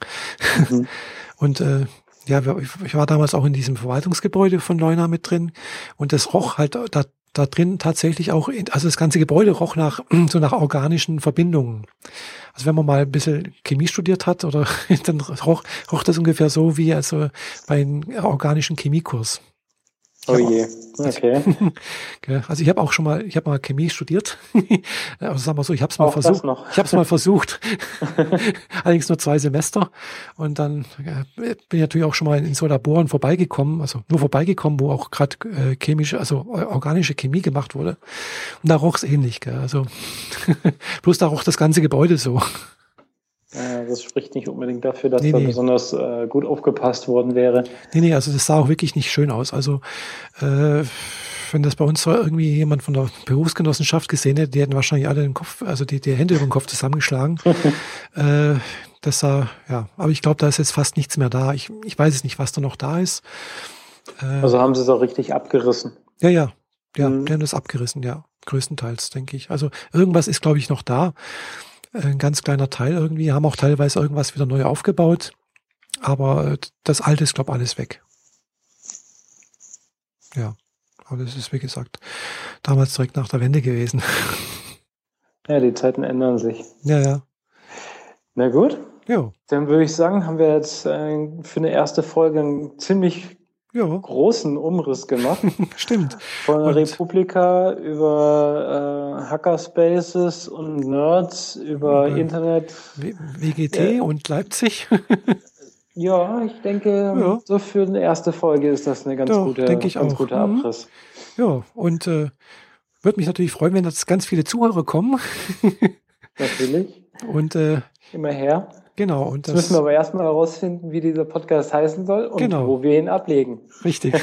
Mhm. Und äh, ja, ich war damals auch in diesem Verwaltungsgebäude von Leuna mit drin und das roch halt da, da drin tatsächlich auch, also das ganze Gebäude roch nach, so nach organischen Verbindungen. Also wenn man mal ein bisschen Chemie studiert hat oder dann roch, roch das ungefähr so wie also bei einem organischen Chemiekurs.
Oh je, okay.
Also ich habe auch schon mal, ich habe mal Chemie studiert. also sagen wir so, ich habe es mal versucht. Ich habe es mal versucht. Allerdings nur zwei Semester. Und dann äh, bin ich natürlich auch schon mal in so Laboren vorbeigekommen, also nur vorbeigekommen, wo auch gerade äh, chemische, also organische Chemie gemacht wurde. Und da roch es ähnlich. Gell? Also bloß da roch das ganze Gebäude so.
Äh, das spricht nicht unbedingt dafür, dass nee, da nee. besonders äh, gut aufgepasst worden wäre.
Nee, nee, also das sah auch wirklich nicht schön aus. Also äh, wenn das bei uns irgendwie jemand von der Berufsgenossenschaft gesehen hätte, die hätten wahrscheinlich alle den Kopf, also die, die Hände über den Kopf zusammengeschlagen. äh, das sah, ja, aber ich glaube, da ist jetzt fast nichts mehr da. Ich, ich weiß es nicht, was da noch da ist.
Äh, also haben sie es auch richtig abgerissen.
Ja, ja. Ja, mhm. die haben das abgerissen, ja. Größtenteils, denke ich. Also irgendwas ist, glaube ich, noch da ein ganz kleiner Teil irgendwie, haben auch teilweise irgendwas wieder neu aufgebaut. Aber das alte ist, glaube ich, alles weg. Ja, aber das ist, wie gesagt, damals direkt nach der Wende gewesen.
Ja, die Zeiten ändern sich.
Ja, ja.
Na gut. Ja. Dann würde ich sagen, haben wir jetzt äh, für eine erste Folge einen ziemlich ja. großen Umriss gemacht.
Stimmt.
Von und Republika über äh, Hackerspaces und Nerds, über, über Internet.
W WGT ja. und Leipzig.
ja, ich denke, ja. so für eine erste Folge ist das eine ganz Doch, gute, denke ich ganz auch. guter mhm. Abriss.
Ja, und äh, würde mich natürlich freuen, wenn jetzt ganz viele Zuhörer kommen.
natürlich.
Und äh,
immer her.
Genau.
Und das, müssen wir aber erstmal herausfinden, wie dieser Podcast heißen soll und genau. wo wir ihn ablegen.
Richtig.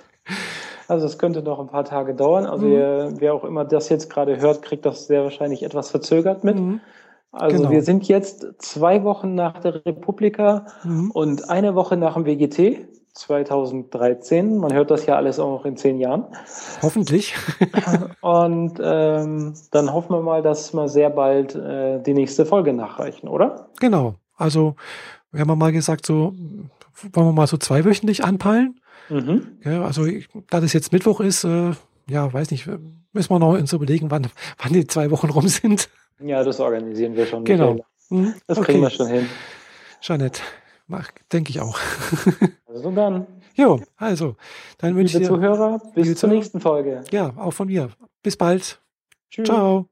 also es könnte noch ein paar Tage dauern. Also mhm. wer, wer, auch immer das jetzt gerade hört, kriegt das sehr wahrscheinlich etwas verzögert mit. Mhm. Also genau. wir sind jetzt zwei Wochen nach der Republika mhm. und eine Woche nach dem WGT. 2013. Man hört das ja alles auch noch in zehn Jahren.
Hoffentlich.
Und ähm, dann hoffen wir mal, dass wir sehr bald äh, die nächste Folge nachreichen, oder?
Genau. Also wir haben mal gesagt, so wollen wir mal so zweiwöchentlich anpeilen. Mhm. Ja, also da das jetzt Mittwoch ist, äh, ja, weiß nicht, müssen wir noch uns überlegen, wann, wann die zwei Wochen rum sind.
Ja, das organisieren wir schon.
Genau.
Mhm. Das okay. kriegen wir schon hin.
Jeanette, denke ich auch.
Also dann.
Jo, also, dann wünsche ich dir.
Zuhörer, bis zur nächsten Folge.
Ja, auch von mir. Bis bald. Tschüss. Ciao.